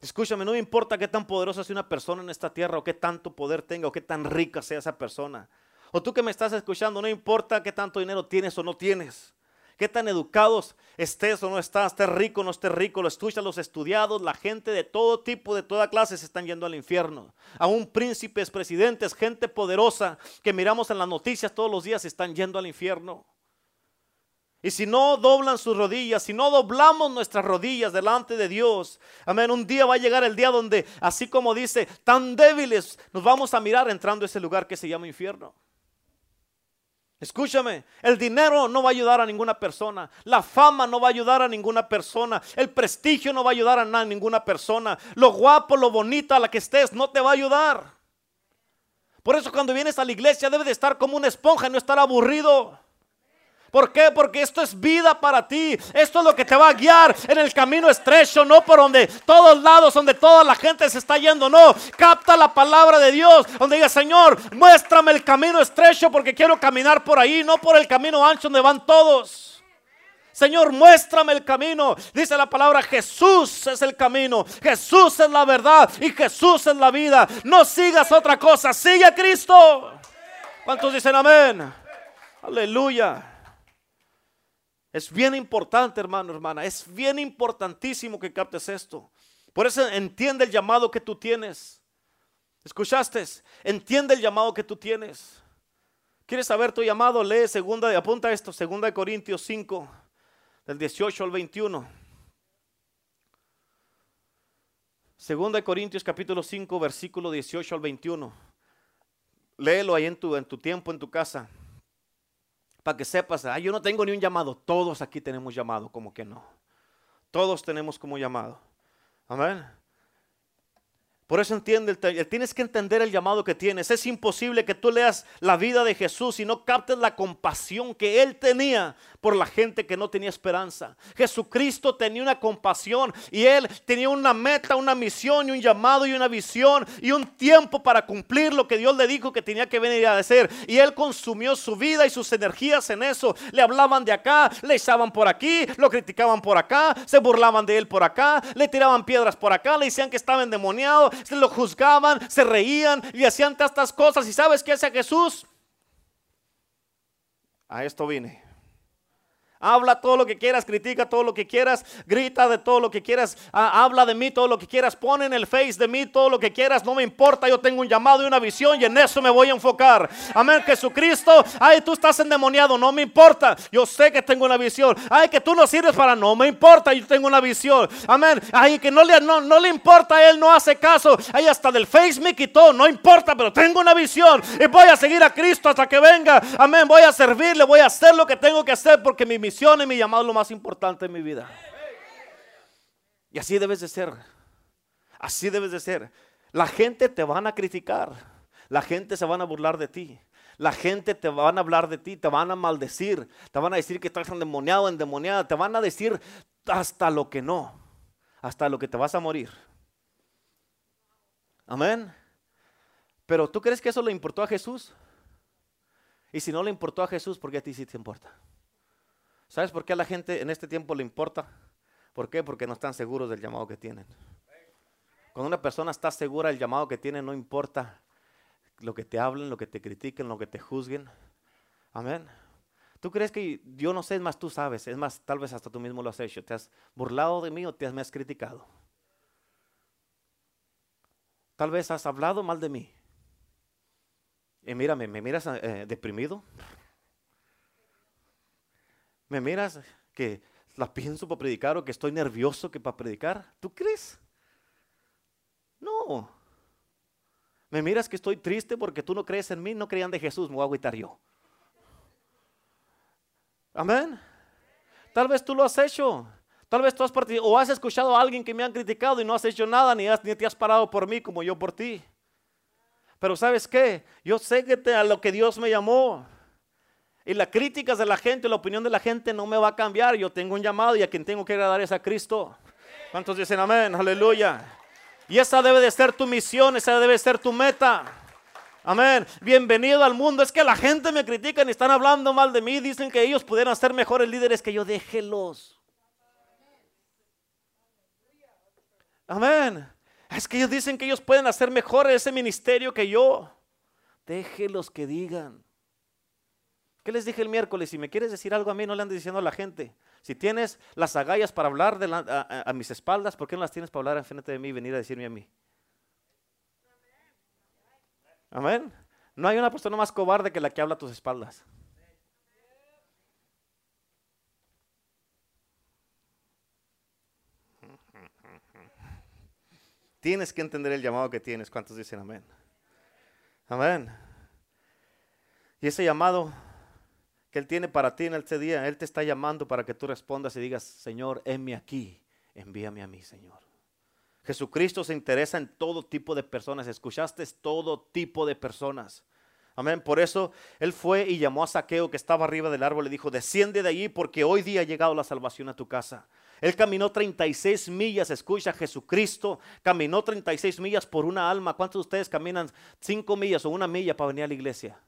A: Escúchame, no me importa qué tan poderosa sea una persona en esta tierra o qué tanto poder tenga o qué tan rica sea esa persona. O tú que me estás escuchando, no importa qué tanto dinero tienes o no tienes. Qué tan educados estés o no estás, estés rico o no estés rico, lo escuchan los estudiados, la gente de todo tipo, de toda clase se están yendo al infierno. Aún príncipes, presidentes, gente poderosa que miramos en las noticias todos los días se están yendo al infierno. Y si no doblan sus rodillas, si no doblamos nuestras rodillas delante de Dios, amén, un día va a llegar el día donde, así como dice, tan débiles, nos vamos a mirar entrando a ese lugar que se llama infierno. Escúchame, el dinero no va a ayudar a ninguna persona, la fama no va a ayudar a ninguna persona, el prestigio no va a ayudar a ninguna persona, lo guapo, lo bonito a la que estés no te va a ayudar. Por eso cuando vienes a la iglesia debes de estar como una esponja no estar aburrido. ¿Por qué? Porque esto es vida para ti. Esto es lo que te va a guiar en el camino estrecho, no por donde todos lados, donde toda la gente se está yendo. No, capta la palabra de Dios, donde diga, Señor, muéstrame el camino estrecho porque quiero caminar por ahí, no por el camino ancho donde van todos. Señor, muéstrame el camino. Dice la palabra, Jesús es el camino, Jesús es la verdad y Jesús es la vida. No sigas otra cosa, sigue a Cristo. ¿Cuántos dicen amén? Aleluya. Es bien importante, hermano, hermana. Es bien importantísimo que captes esto. Por eso entiende el llamado que tú tienes. ¿Escuchaste? Entiende el llamado que tú tienes. ¿Quieres saber tu llamado? Lee segunda, apunta esto, segunda de Corintios 5, del 18 al 21. Segunda de Corintios capítulo 5, versículo 18 al 21. Léelo ahí en tu, en tu tiempo, en tu casa para que sepas, yo no tengo ni un llamado. Todos aquí tenemos llamado, como que no. Todos tenemos como llamado. Amén. Por eso entiende, tienes que entender el llamado que tienes. Es imposible que tú leas la vida de Jesús y no captes la compasión que Él tenía por la gente que no tenía esperanza. Jesucristo tenía una compasión y Él tenía una meta, una misión y un llamado y una visión y un tiempo para cumplir lo que Dios le dijo que tenía que venir a hacer. Y Él consumió su vida y sus energías en eso. Le hablaban de acá, le echaban por aquí, lo criticaban por acá, se burlaban de Él por acá, le tiraban piedras por acá, le decían que estaba endemoniado se lo juzgaban, se reían y hacían tantas cosas. ¿Y sabes qué hace Jesús? A esto vine. Habla todo lo que quieras, critica todo lo que quieras, grita de todo lo que quieras, habla de mí todo lo que quieras, pon en el face de mí todo lo que quieras, no me importa, yo tengo un llamado y una visión y en eso me voy a enfocar. Amén, Jesucristo, ay, tú estás endemoniado, no me importa, yo sé que tengo una visión. Ay, que tú no sirves para, no me importa, yo tengo una visión. Amén, ay, que no le, no, no le importa, él no hace caso, ay, hasta del face me quitó, no importa, pero tengo una visión y voy a seguir a Cristo hasta que venga. Amén, voy a servirle, voy a hacer lo que tengo que hacer porque mi misión y mi llamado es lo más importante en mi vida. Y así debes de ser. Así debes de ser. La gente te van a criticar. La gente se van a burlar de ti. La gente te van a hablar de ti, te van a maldecir, te van a decir que estás endemoniado, endemoniada, te van a decir hasta lo que no, hasta lo que te vas a morir. Amén. Pero ¿tú crees que eso le importó a Jesús? Y si no le importó a Jesús, ¿por qué a ti sí te importa? ¿Sabes por qué a la gente en este tiempo le importa? ¿Por qué? Porque no están seguros del llamado que tienen. Cuando una persona está segura del llamado que tiene, no importa lo que te hablen, lo que te critiquen, lo que te juzguen. Amén. ¿Tú crees que yo no sé, es más tú sabes, es más, tal vez hasta tú mismo lo has hecho, te has burlado de mí o te has, me has criticado? Tal vez has hablado mal de mí. Y mírame, ¿me miras eh, deprimido? ¿Me miras que la pienso para predicar o que estoy nervioso que para predicar? ¿Tú crees? No. Me miras que estoy triste porque tú no crees en mí, no creían de Jesús, me voy a yo. Amén. Tal vez tú lo has hecho. Tal vez tú has participado o has escuchado a alguien que me han criticado y no has hecho nada, ni, ni te has parado por mí como yo por ti. Pero ¿sabes qué? Yo sé que te, a lo que Dios me llamó. Y las críticas de la gente, la opinión de la gente no me va a cambiar. Yo tengo un llamado y a quien tengo que agradar es a Cristo. ¿Cuántos dicen amén? Aleluya. Y esa debe de ser tu misión, esa debe de ser tu meta. Amén. Bienvenido al mundo. Es que la gente me critica y están hablando mal de mí. Dicen que ellos pudieran ser mejores líderes que yo. Déjelos. Amén. Es que ellos dicen que ellos pueden hacer mejor ese ministerio que yo. Déjelos que digan. ¿Qué les dije el miércoles? Si me quieres decir algo a mí, no le andes diciendo a la gente. Si tienes las agallas para hablar a, mis espaldas, ¿por qué no las tienes para hablar enfrente de mí y venir a decirme a mí? Amén. No hay una persona más cobarde que la que habla a tus espaldas. Tienes que entender el llamado que tienes. ¿Cuántos dicen amén? Amén. Y ese llamado que Él tiene para ti en este día, Él te está llamando para que tú respondas y digas, Señor, envíame aquí, envíame a mí, Señor. Jesucristo se interesa en todo tipo de personas. Escuchaste todo tipo de personas. Amén. Por eso Él fue y llamó a Saqueo que estaba arriba del árbol y dijo, desciende de allí porque hoy día ha llegado la salvación a tu casa. Él caminó 36 millas, escucha, Jesucristo caminó 36 millas por una alma. ¿Cuántos de ustedes caminan 5 millas o una milla para venir a la iglesia?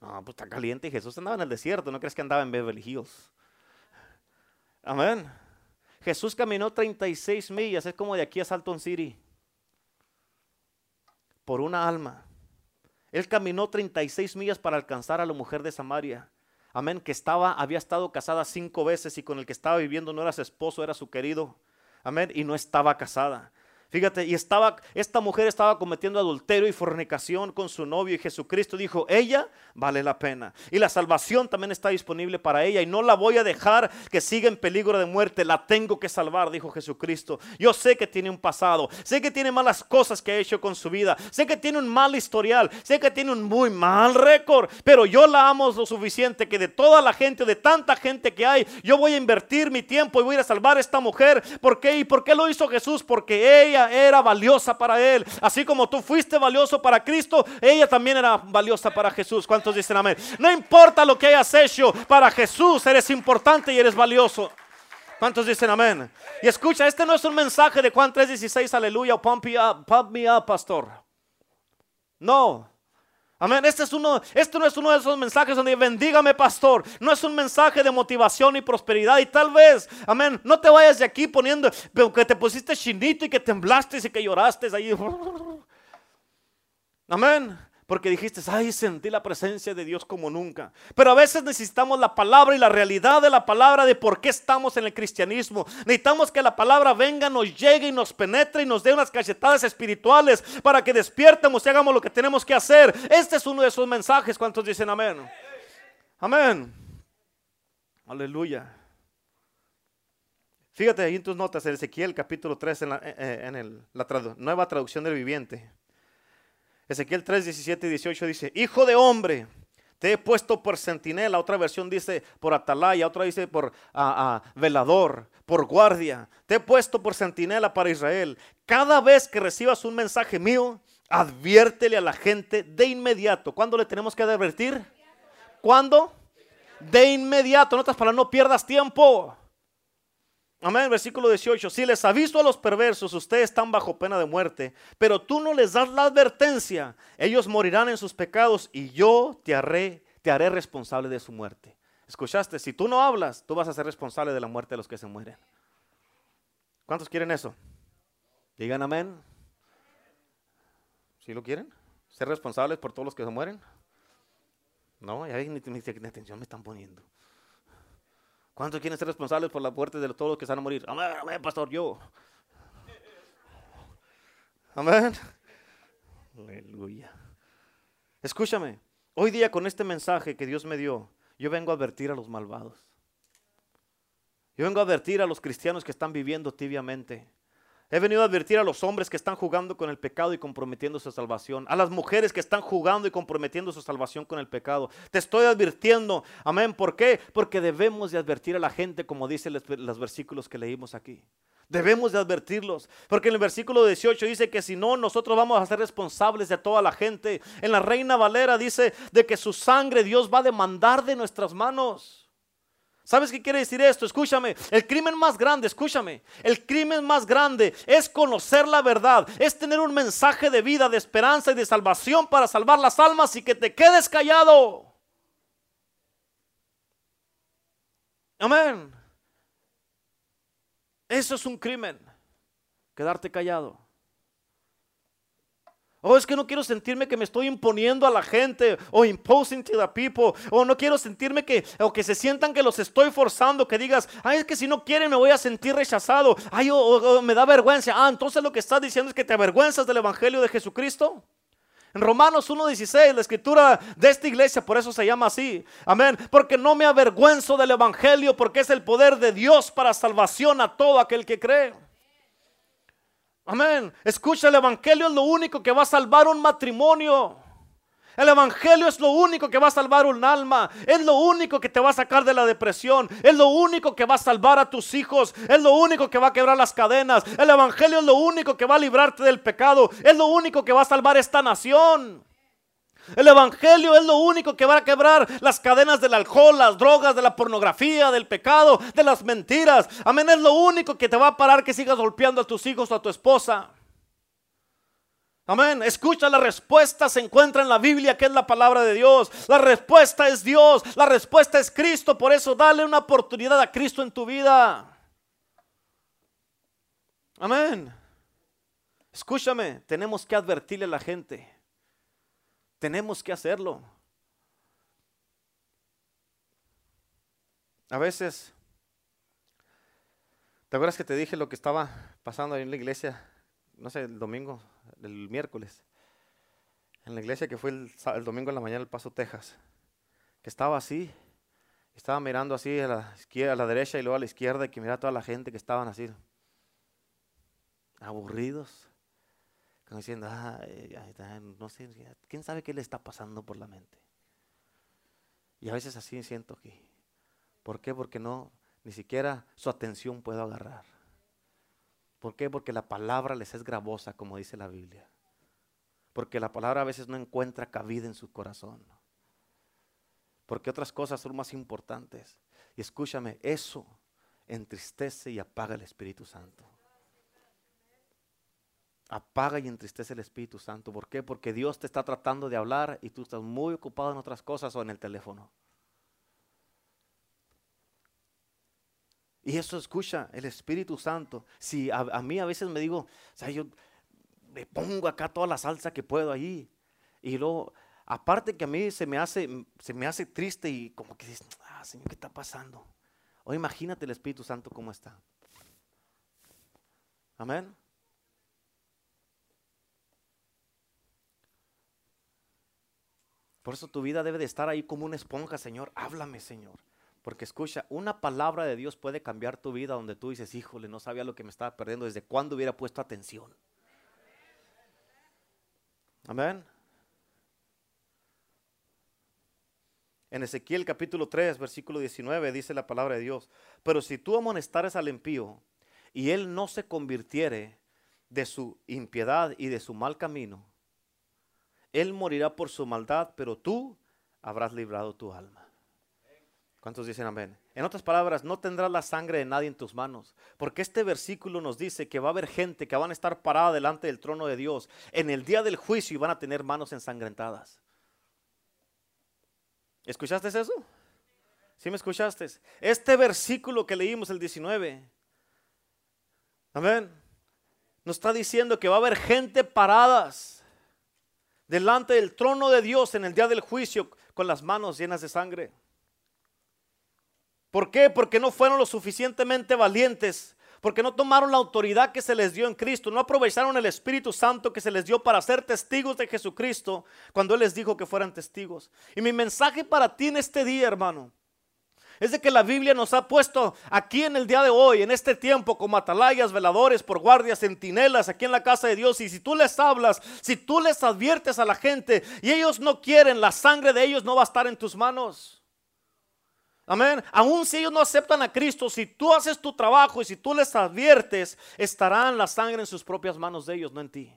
A: No, pues está caliente. Jesús andaba en el desierto, no crees que andaba en Beverly Hills. Amén. Jesús caminó 36 millas, es como de aquí a Salton City, por una alma. Él caminó 36 millas para alcanzar a la mujer de Samaria. Amén, que estaba, había estado casada cinco veces y con el que estaba viviendo no era su esposo, era su querido. Amén, y no estaba casada. Fíjate, y estaba, esta mujer estaba cometiendo adulterio y fornicación con su novio y Jesucristo dijo, ella vale la pena. Y la salvación también está disponible para ella y no la voy a dejar que siga en peligro de muerte, la tengo que salvar, dijo Jesucristo. Yo sé que tiene un pasado, sé que tiene malas cosas que ha hecho con su vida, sé que tiene un mal historial, sé que tiene un muy mal récord, pero yo la amo lo suficiente que de toda la gente, de tanta gente que hay, yo voy a invertir mi tiempo y voy a salvar a esta mujer. ¿Por qué? ¿Y por qué lo hizo Jesús? Porque ella era valiosa para él. Así como tú fuiste valioso para Cristo, ella también era valiosa para Jesús. ¿Cuántos dicen amén? No importa lo que hayas hecho, para Jesús eres importante y eres valioso. ¿Cuántos dicen amén? Y escucha, este no es un mensaje de Juan 3:16, aleluya, pump me up, pump me up, pastor. No, Amén. Este es uno, esto no es uno de esos mensajes donde bendígame, pastor. No es un mensaje de motivación y prosperidad. Y tal vez, amén, no te vayas de aquí poniendo que te pusiste chinito y que temblaste y que lloraste ahí. Amén. Porque dijiste, ay, sentí la presencia de Dios como nunca. Pero a veces necesitamos la palabra y la realidad de la palabra de por qué estamos en el cristianismo. Necesitamos que la palabra venga, nos llegue y nos penetre y nos dé unas cachetadas espirituales para que despiértemos y hagamos lo que tenemos que hacer. Este es uno de esos mensajes. ¿Cuántos dicen amén? Amén. Aleluya. Fíjate ahí en tus notas, Ezequiel capítulo 3, en la, eh, eh, nueva traducción del viviente. Ezequiel 3, 17 y 18 dice, Hijo de hombre, te he puesto por centinela, otra versión dice por atalaya, otra dice por velador, por guardia. Te he puesto por centinela para Israel. Cada vez que recibas un mensaje mío, Adviértele a la gente de inmediato. ¿Cuándo le tenemos que advertir? ¿Cuándo? De inmediato. En otras palabras, no pierdas tiempo. Amén, versículo 18. Si les aviso a los perversos, ustedes están bajo pena de muerte, pero tú no les das la advertencia. Ellos morirán en sus pecados y yo te haré, responsable de su muerte. ¿Escuchaste? Si tú no hablas, tú vas a ser responsable de la muerte de los que se mueren. ¿Cuántos quieren eso? Digan amén. ¿Sí lo quieren? ¿Ser responsables por todos los que se mueren? No, ya ni, ni atención me están poniendo. ¿Cuántos quieren ser responsables por la muerte de todos los que van a morir? Amén, amén, pastor, yo. Amén. Aleluya. Escúchame, hoy día con este mensaje que Dios me dio, yo vengo a advertir a los malvados. Yo vengo a advertir a los cristianos que están viviendo tibiamente. He venido a advertir a los hombres que están jugando con el pecado y comprometiendo su salvación. A las mujeres que están jugando y comprometiendo su salvación con el pecado. Te estoy advirtiendo. Amén. ¿Por qué? Porque debemos de advertir a la gente como dicen los versículos que leímos aquí. Debemos de advertirlos. Porque en el versículo 18 dice que si no, nosotros vamos a ser responsables de toda la gente. En la Reina Valera dice de que su sangre Dios va a demandar de nuestras manos. ¿Sabes qué quiere decir esto? Escúchame. El crimen más grande, escúchame. El crimen más grande es conocer la verdad. Es tener un mensaje de vida, de esperanza y de salvación para salvar las almas y que te quedes callado. Amén. Eso es un crimen. Quedarte callado. Oh, es que no quiero sentirme que me estoy imponiendo a la gente o imposing to the people. O no quiero sentirme que, o que se sientan que los estoy forzando, que digas, ay, es que si no quieren me voy a sentir rechazado. Ay, o, me da vergüenza. Ah, entonces lo que estás diciendo es que te avergüenzas del Evangelio de Jesucristo. En Romanos 1.16, la escritura de esta iglesia, por eso se llama así. Amén. Porque no me avergüenzo del Evangelio, porque es el poder de Dios para salvación a todo aquel que cree. Amén. Escucha, el Evangelio es lo único que va a salvar un matrimonio. El Evangelio es lo único que va a salvar un alma. Es lo único que te va a sacar de la depresión. Es lo único que va a salvar a tus hijos. Es lo único que va a quebrar las cadenas. El Evangelio es lo único que va a librarte del pecado. Es lo único que va a salvar esta nación. El Evangelio es lo único que va a quebrar las cadenas del alcohol, las drogas, de la pornografía, del pecado, de las mentiras. Amén, es lo único que te va a parar que sigas golpeando a tus hijos o a tu esposa. Amén. Escucha, la respuesta se encuentra en la Biblia, que es la palabra de Dios. La respuesta es Dios, la respuesta es Cristo. Por eso dale una oportunidad a Cristo en tu vida. Amén. Escúchame, tenemos que advertirle a la gente. Tenemos que hacerlo. A veces, ¿te acuerdas que te dije lo que estaba pasando ahí en la iglesia? No sé, el domingo, el miércoles. En la iglesia que fue el, domingo en la mañana el Paso, Texas. Que estaba así. Estaba mirando así a la, izquierda, a la derecha y luego a la izquierda y que miraba a toda la gente que estaban así. Aburridos diciendo, no sé, quién sabe qué le está pasando por la mente. Y a veces así siento que, ¿por qué? Porque no, ni siquiera su atención puedo agarrar. ¿Por qué? Porque la palabra les es gravosa, como dice la Biblia. Porque la palabra a veces no encuentra cabida en su corazón. Porque otras cosas son más importantes. Y escúchame, eso entristece y apaga el Espíritu Santo apaga y entristece el Espíritu Santo. ¿Por qué? Porque Dios te está tratando de hablar y tú estás muy ocupado en otras cosas o en el teléfono. Y eso escucha el Espíritu Santo. Si a, mí a veces me digo, o sea, yo me pongo acá toda la salsa que puedo ahí. Y luego, aparte que a mí se me hace, se me hace triste y como que dices, ah, Señor, ¿qué está pasando? O imagínate el Espíritu Santo cómo está. Amén. Por eso tu vida debe de estar ahí como una esponja, Señor. Háblame, Señor. Porque escucha, una palabra de Dios puede cambiar tu vida donde tú dices, híjole, no sabía lo que me estaba perdiendo, desde cuándo hubiera puesto atención. Amén. En Ezequiel capítulo 3, versículo 19 dice la palabra de Dios, pero si tú amonestares al impío y él no se convirtiere de su impiedad y de su mal camino, Él morirá por su maldad, pero tú habrás librado tu alma. ¿Cuántos dicen amén? En otras palabras, no tendrás la sangre de nadie en tus manos, porque este versículo nos dice que va a haber gente que van a estar parada delante del trono de Dios en el día del juicio y van a tener manos ensangrentadas. ¿Escuchaste eso? ¿Sí me escuchaste? Este versículo que leímos, el 19, amén, nos está diciendo que va a haber gente paradas delante del trono de Dios en el día del juicio con las manos llenas de sangre. ¿Por qué? Porque no fueron lo suficientemente valientes, porque no tomaron la autoridad que se les dio en Cristo, no aprovecharon el Espíritu Santo que se les dio para ser testigos de Jesucristo cuando Él les dijo que fueran testigos. Y mi mensaje para ti en este día, hermano, es de que la Biblia nos ha puesto aquí en el día de hoy, en este tiempo, como atalayas, veladores, por guardias, centinelas, aquí en la casa de Dios. Y si tú les hablas, si tú les adviertes a la gente y ellos no quieren, la sangre de ellos no va a estar en tus manos. Amén. Aún si ellos no aceptan a Cristo, si tú haces tu trabajo y si tú les adviertes, estarán la sangre en sus propias manos de ellos, no en ti.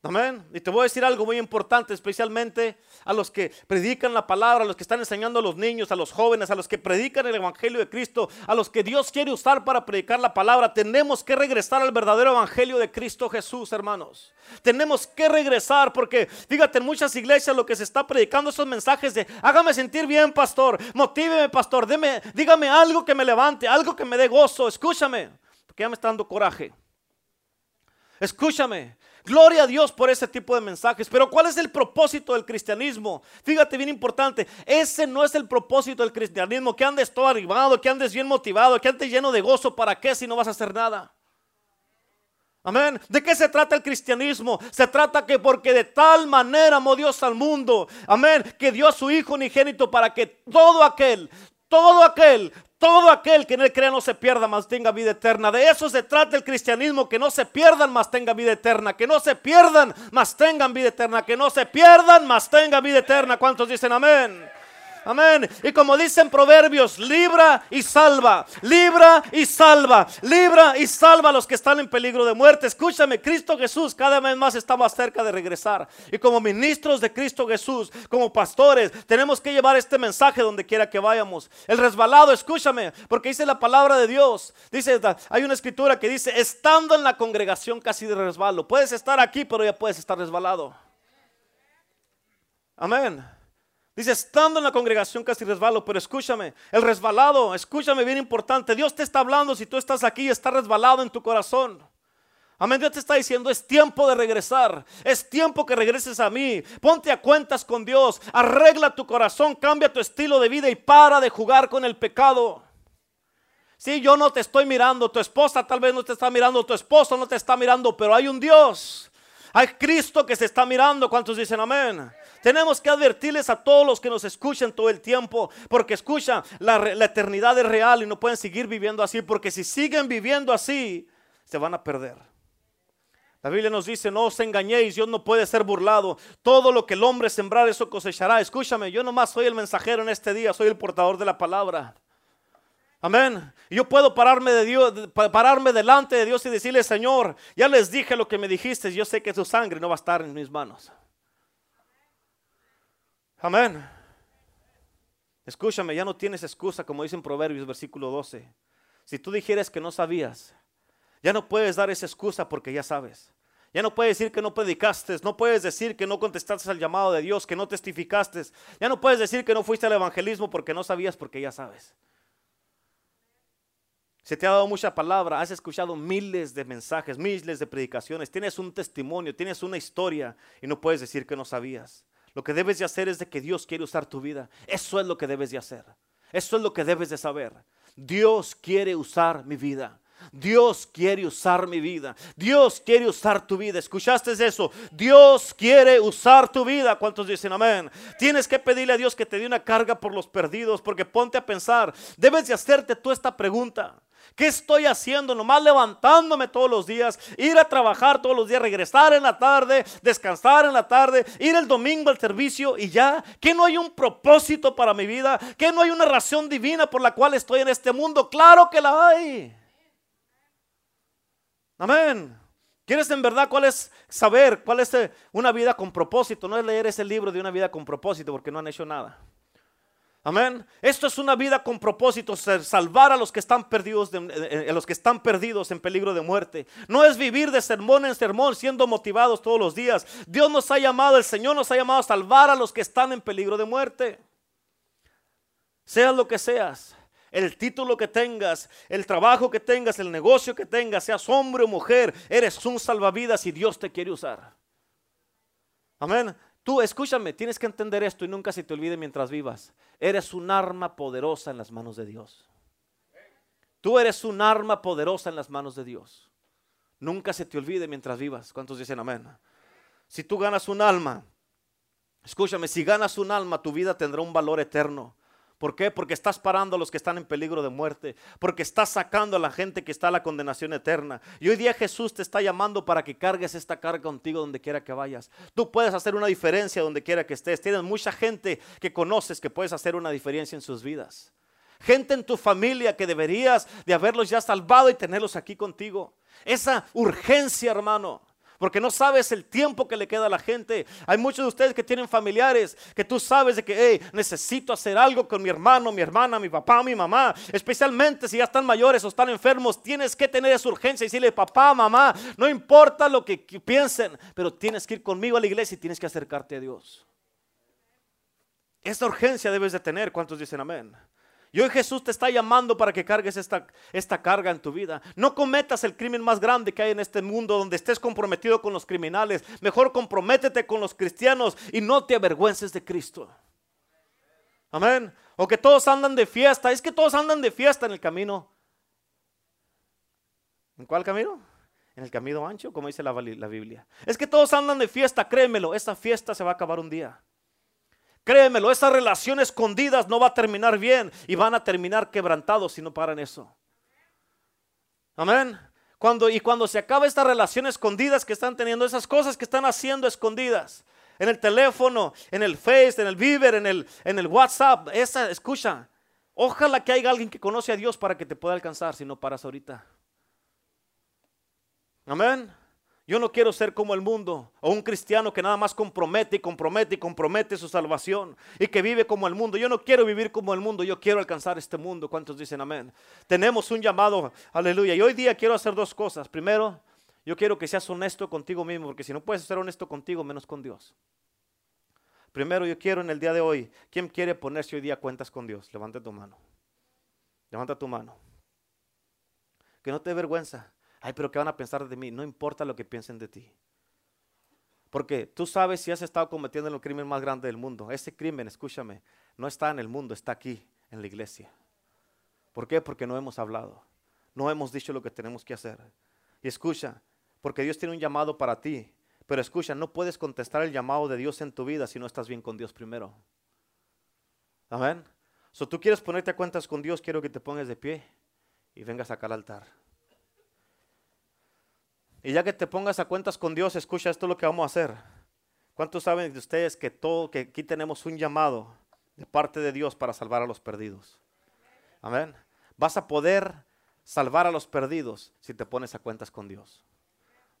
A: Amén. Y te voy a decir algo muy importante, especialmente a los que predican la palabra, a los que están enseñando a los niños, a los jóvenes, a los que predican el Evangelio de Cristo, a los que Dios quiere usar para predicar la palabra. Tenemos que regresar al verdadero Evangelio de Cristo Jesús, hermanos. Tenemos que regresar porque, fíjate, en muchas iglesias lo que se está predicando esos mensajes de, hágame sentir bien, pastor, motíveme, pastor, deme, dígame algo que me levante, algo que me dé gozo, escúchame, porque ya me está dando coraje. Escúchame, Gloria a Dios por ese tipo de mensajes. Pero ¿cuál es el propósito del cristianismo? Fíjate bien importante. Ese no es el propósito del cristianismo. Que andes todo arribado, que andes bien motivado, que andes lleno de gozo. ¿Para qué si no vas a hacer nada? Amén. ¿De qué se trata el cristianismo? Se trata que porque de tal manera amó Dios al mundo. Amén. Que dio a su Hijo unigénito para que todo aquel, todo aquel, todo aquel que en él crea no se pierda, más tenga vida eterna. De eso se trata el cristianismo, que no se pierdan, más tenga vida eterna. Que no se pierdan, más tengan vida eterna. Que no se pierdan, más tenga vida eterna. ¿Cuántos dicen amén? Amén. Y como dicen proverbios, libra y salva, libra y salva, libra y salva a los que están en peligro de muerte. Escúchame, Cristo Jesús cada vez más está más cerca de regresar. Y como ministros de Cristo Jesús, como pastores, tenemos que llevar este mensaje donde quiera que vayamos. El resbalado, escúchame, porque dice la palabra de Dios. Dice, hay una escritura que dice, estando en la congregación casi de resbalo. Puedes estar aquí, pero ya puedes estar resbalado. Amén. Dice, estando en la congregación casi resbalo, pero escúchame, el resbalado, escúchame bien importante, Dios te está hablando si tú estás aquí y está resbalado en tu corazón. Amén, Dios te está diciendo, es tiempo de regresar, es tiempo que regreses a mí, ponte a cuentas con Dios, arregla tu corazón, cambia tu estilo de vida y para de jugar con el pecado. Si sí, yo no te estoy mirando, tu esposa tal vez no te está mirando, tu esposo no te está mirando, pero hay un Dios, hay Cristo que se está mirando, ¿cuántos dicen amén? Tenemos que advertirles a todos los que nos escuchan todo el tiempo, porque escucha, la, eternidad es real y no pueden seguir viviendo así, porque si siguen viviendo así, se van a perder. La Biblia nos dice, no os engañéis, Dios no puede ser burlado. Todo lo que el hombre sembrar, eso cosechará. Escúchame, yo nomás soy el mensajero en este día, soy el portador de la palabra. Amén. Yo puedo pararme, de Dios, pararme delante de Dios y decirle, Señor, ya les dije lo que me dijiste, yo sé que su sangre no va a estar en mis manos. Amén. Escúchame, ya no tienes excusa, como dice en Proverbios, versículo 12. Si tú dijeras que no sabías, ya no puedes dar esa excusa porque ya sabes. Ya no puedes decir que no predicaste, no puedes decir que no contestaste al llamado de Dios, que no testificaste. Ya no puedes decir que no fuiste al evangelismo porque no sabías, porque ya sabes. Se te ha dado mucha palabra, has escuchado miles de mensajes, miles de predicaciones, tienes un testimonio, tienes una historia y no puedes decir que no sabías. Lo que debes de hacer es de que Dios quiere usar tu vida. Eso es lo que debes de hacer. Eso es lo que debes de saber. Dios quiere usar mi vida. Dios quiere usar mi vida. Dios quiere usar tu vida. ¿Escuchaste eso? Dios quiere usar tu vida. ¿Cuántos dicen amén? Tienes que pedirle a Dios que te dé una carga por los perdidos, porque ponte a pensar, debes de hacerte tú esta pregunta. ¿Qué estoy haciendo? Nomás levantándome todos los días, ir a trabajar todos los días, regresar en la tarde, descansar en la tarde, ir el domingo al servicio y ya. ¿Que no hay un propósito para mi vida? ¿Que no hay una razón divina por la cual estoy en este mundo? Claro que la hay. Amén. ¿Quieres en verdad cuál es saber cuál es eh, una vida con propósito? No es leer ese libro de una vida con propósito porque no han hecho nada. Amén. Esto es una vida con propósito, salvar a los que están perdidos, a los que están perdidos en peligro de muerte. No es vivir de sermón en sermón siendo motivados todos los días. Dios nos ha llamado, el Señor nos ha llamado a salvar a los que están en peligro de muerte. Seas lo que seas, el título que tengas, el trabajo que tengas, el negocio que tengas, seas hombre o mujer, eres un salvavidas y Dios te quiere usar. Amén. Tú, escúchame, tienes que entender esto y nunca se te olvide mientras vivas. Eres un arma poderosa en las manos de Dios. Tú eres un arma poderosa en las manos de Dios. Nunca se te olvide mientras vivas. ¿Cuántos dicen amén? Si tú ganas un alma, escúchame, si ganas un alma, tu vida tendrá un valor eterno. ¿Por qué? Porque estás parando a los que están en peligro de muerte. Porque estás sacando a la gente que está a la condenación eterna. Y hoy día Jesús te está llamando para que cargues esta carga contigo donde quiera que vayas. Tú puedes hacer una diferencia donde quiera que estés. Tienes mucha gente que conoces que puedes hacer una diferencia en sus vidas. Gente en tu familia que deberías de haberlos ya salvado y tenerlos aquí contigo. Esa urgencia, hermano. Porque no sabes el tiempo que le queda a la gente. Hay muchos de ustedes que tienen familiares que tú sabes de que, hey, necesito hacer algo con mi hermano, mi hermana, mi papá, mi mamá. Especialmente si ya están mayores o están enfermos, tienes que tener esa urgencia y decirle, papá, mamá, no importa lo que piensen, pero tienes que ir conmigo a la iglesia y tienes que acercarte a Dios. Esta urgencia debes de tener. ¿Cuántos dicen amén? Y hoy Jesús te está llamando para que cargues esta, esta carga en tu vida. No cometas el crimen más grande que hay en este mundo donde estés comprometido con los criminales. Mejor comprométete con los cristianos y no te avergüences de Cristo. Amén. O que todos andan de fiesta. Es que todos andan de fiesta en el camino. ¿En cuál camino? En el camino ancho, como dice la, la Biblia. Es que todos andan de fiesta, créemelo. Esa fiesta se va a acabar un día. Créemelo, esas relaciones escondidas no va a terminar bien y van a terminar quebrantados si no paran eso. Amén. Cuando, y cuando se acaba estas relaciones escondidas que están teniendo, esas cosas que están haciendo escondidas, en el teléfono, en el Face, en el Viber, en el, en el WhatsApp, esa, escucha, ojalá que haya alguien que conoce a Dios para que te pueda alcanzar si no paras ahorita. Amén. Yo no quiero ser como el mundo o un cristiano que nada más compromete y compromete y compromete su salvación y que vive como el mundo. Yo no quiero vivir como el mundo, yo quiero alcanzar este mundo. ¿Cuántos dicen amén? Tenemos un llamado, aleluya. Y hoy día quiero hacer dos cosas. Primero, yo quiero que seas honesto contigo mismo, porque si no puedes ser honesto contigo, menos con Dios. Primero, yo quiero en el día de hoy, ¿quién quiere ponerse hoy día cuentas con Dios? Levanta tu mano. Levanta tu mano. Que no te dé vergüenza. Ay, pero ¿qué van a pensar de mí? No importa lo que piensen de ti. Porque tú sabes si has estado cometiendo el crimen más grande del mundo. Ese crimen, escúchame, no está en el mundo, está aquí, en la iglesia. ¿Por qué? Porque no hemos hablado. No hemos dicho lo que tenemos que hacer. Y escucha, porque Dios tiene un llamado para ti. Pero escucha, no puedes contestar el llamado de Dios en tu vida si no estás bien con Dios primero. Amén. Si tú quieres ponerte a cuentas con Dios, quiero que te pongas de pie y vengas acá al altar. Y ya que te pongas a cuentas con Dios, escucha esto es lo que vamos a hacer. ¿Cuántos saben de ustedes que todo, que aquí tenemos un llamado de parte de Dios para salvar a los perdidos? Amén. Vas a poder salvar a los perdidos si te pones a cuentas con Dios.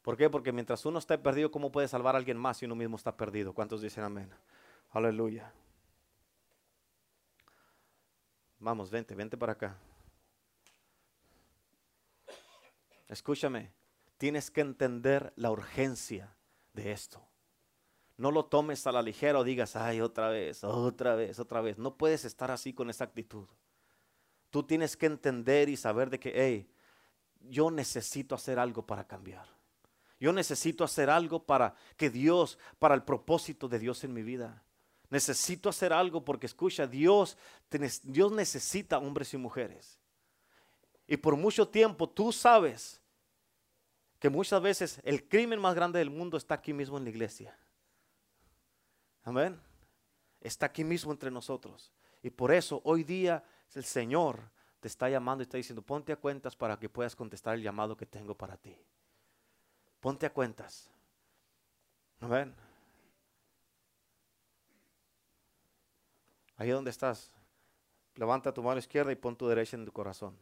A: ¿Por qué? Porque mientras uno está perdido, ¿cómo puede salvar a alguien más si uno mismo está perdido? ¿Cuántos dicen amén? Aleluya. Vamos, vente, vente para acá. Escúchame, tienes que entender la urgencia de esto. No lo tomes a la ligera o digas, ay, otra vez, otra vez, otra vez. No puedes estar así con esa actitud. Tú tienes que entender y saber de que, hey, yo necesito hacer algo para cambiar. Yo necesito hacer algo para que Dios, para el propósito de Dios en mi vida. Necesito hacer algo porque escucha, Dios, Dios necesita hombres y mujeres. Y por mucho tiempo tú sabes que muchas veces el crimen más grande del mundo está aquí mismo en la iglesia. Amén. Está aquí mismo entre nosotros. Y por eso hoy día el Señor te está llamando y está diciendo, ponte a cuentas para que puedas contestar el llamado que tengo para ti. Ponte a cuentas. Amén. Ahí donde estás, levanta tu mano izquierda y pon tu derecha en tu corazón.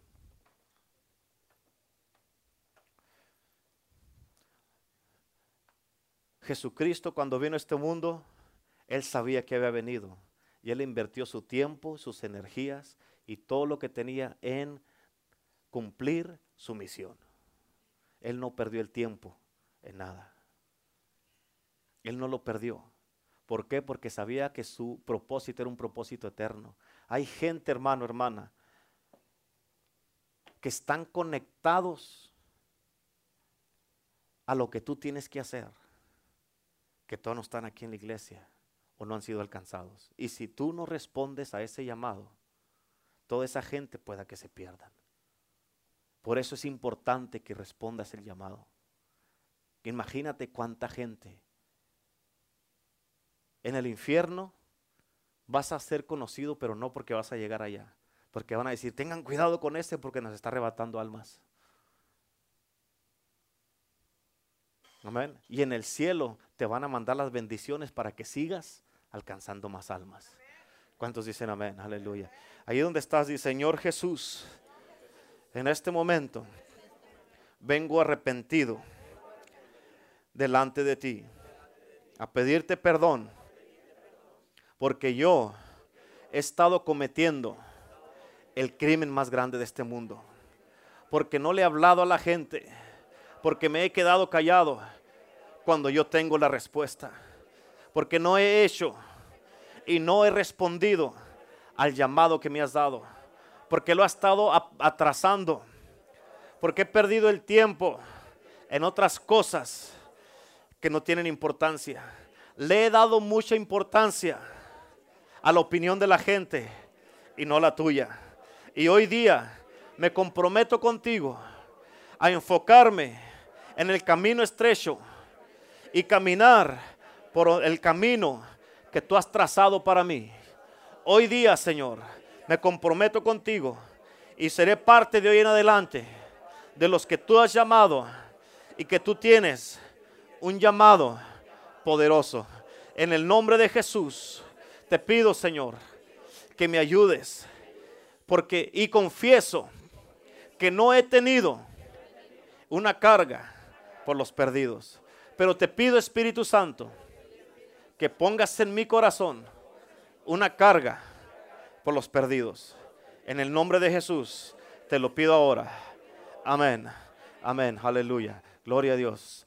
A: Jesucristo cuando vino a este mundo, Él sabía que había venido y Él invirtió su tiempo, sus energías y todo lo que tenía en cumplir su misión. Él no perdió el tiempo en nada. Él no lo perdió. ¿Por qué? Porque sabía que su propósito era un propósito eterno. Hay gente, hermano, hermana, que están conectados a lo que tú tienes que hacer, que todos no están aquí en la iglesia o no han sido alcanzados. Y si tú no respondes a ese llamado, toda esa gente pueda que se pierdan. Por eso es importante que respondas el llamado. Imagínate cuánta gente en el infierno vas a ser conocido, pero no porque vas a llegar allá, porque van a decir, tengan cuidado con este porque nos está arrebatando almas. Y en el cielo te van a mandar las bendiciones para que sigas alcanzando más almas. ¿Cuántos dicen amén? Aleluya. Ahí donde estás, dice Señor Jesús, en este momento vengo arrepentido delante de ti a pedirte perdón porque yo he estado cometiendo el crimen más grande de este mundo. Porque no le he hablado a la gente. Porque me he quedado callado cuando yo tengo la respuesta. Porque no he hecho y no he respondido al llamado que me has dado. Porque lo ha estado atrasando. Porque he perdido el tiempo en otras cosas que no tienen importancia. Le he dado mucha importancia a la opinión de la gente y no la tuya. Y hoy día me comprometo contigo a enfocarme en el camino estrecho y caminar por el camino que tú has trazado para mí. Hoy día, Señor, me comprometo contigo y seré parte de hoy en adelante de los que tú has llamado y que tú tienes un llamado poderoso. En el nombre de Jesús. Te pido, Señor, que me ayudes, porque y confieso que no he tenido una carga por los perdidos. Pero te pido, Espíritu Santo, que pongas en mi corazón una carga por los perdidos. En el nombre de Jesús, te lo pido ahora. Amén. Amén. Aleluya. Gloria a Dios.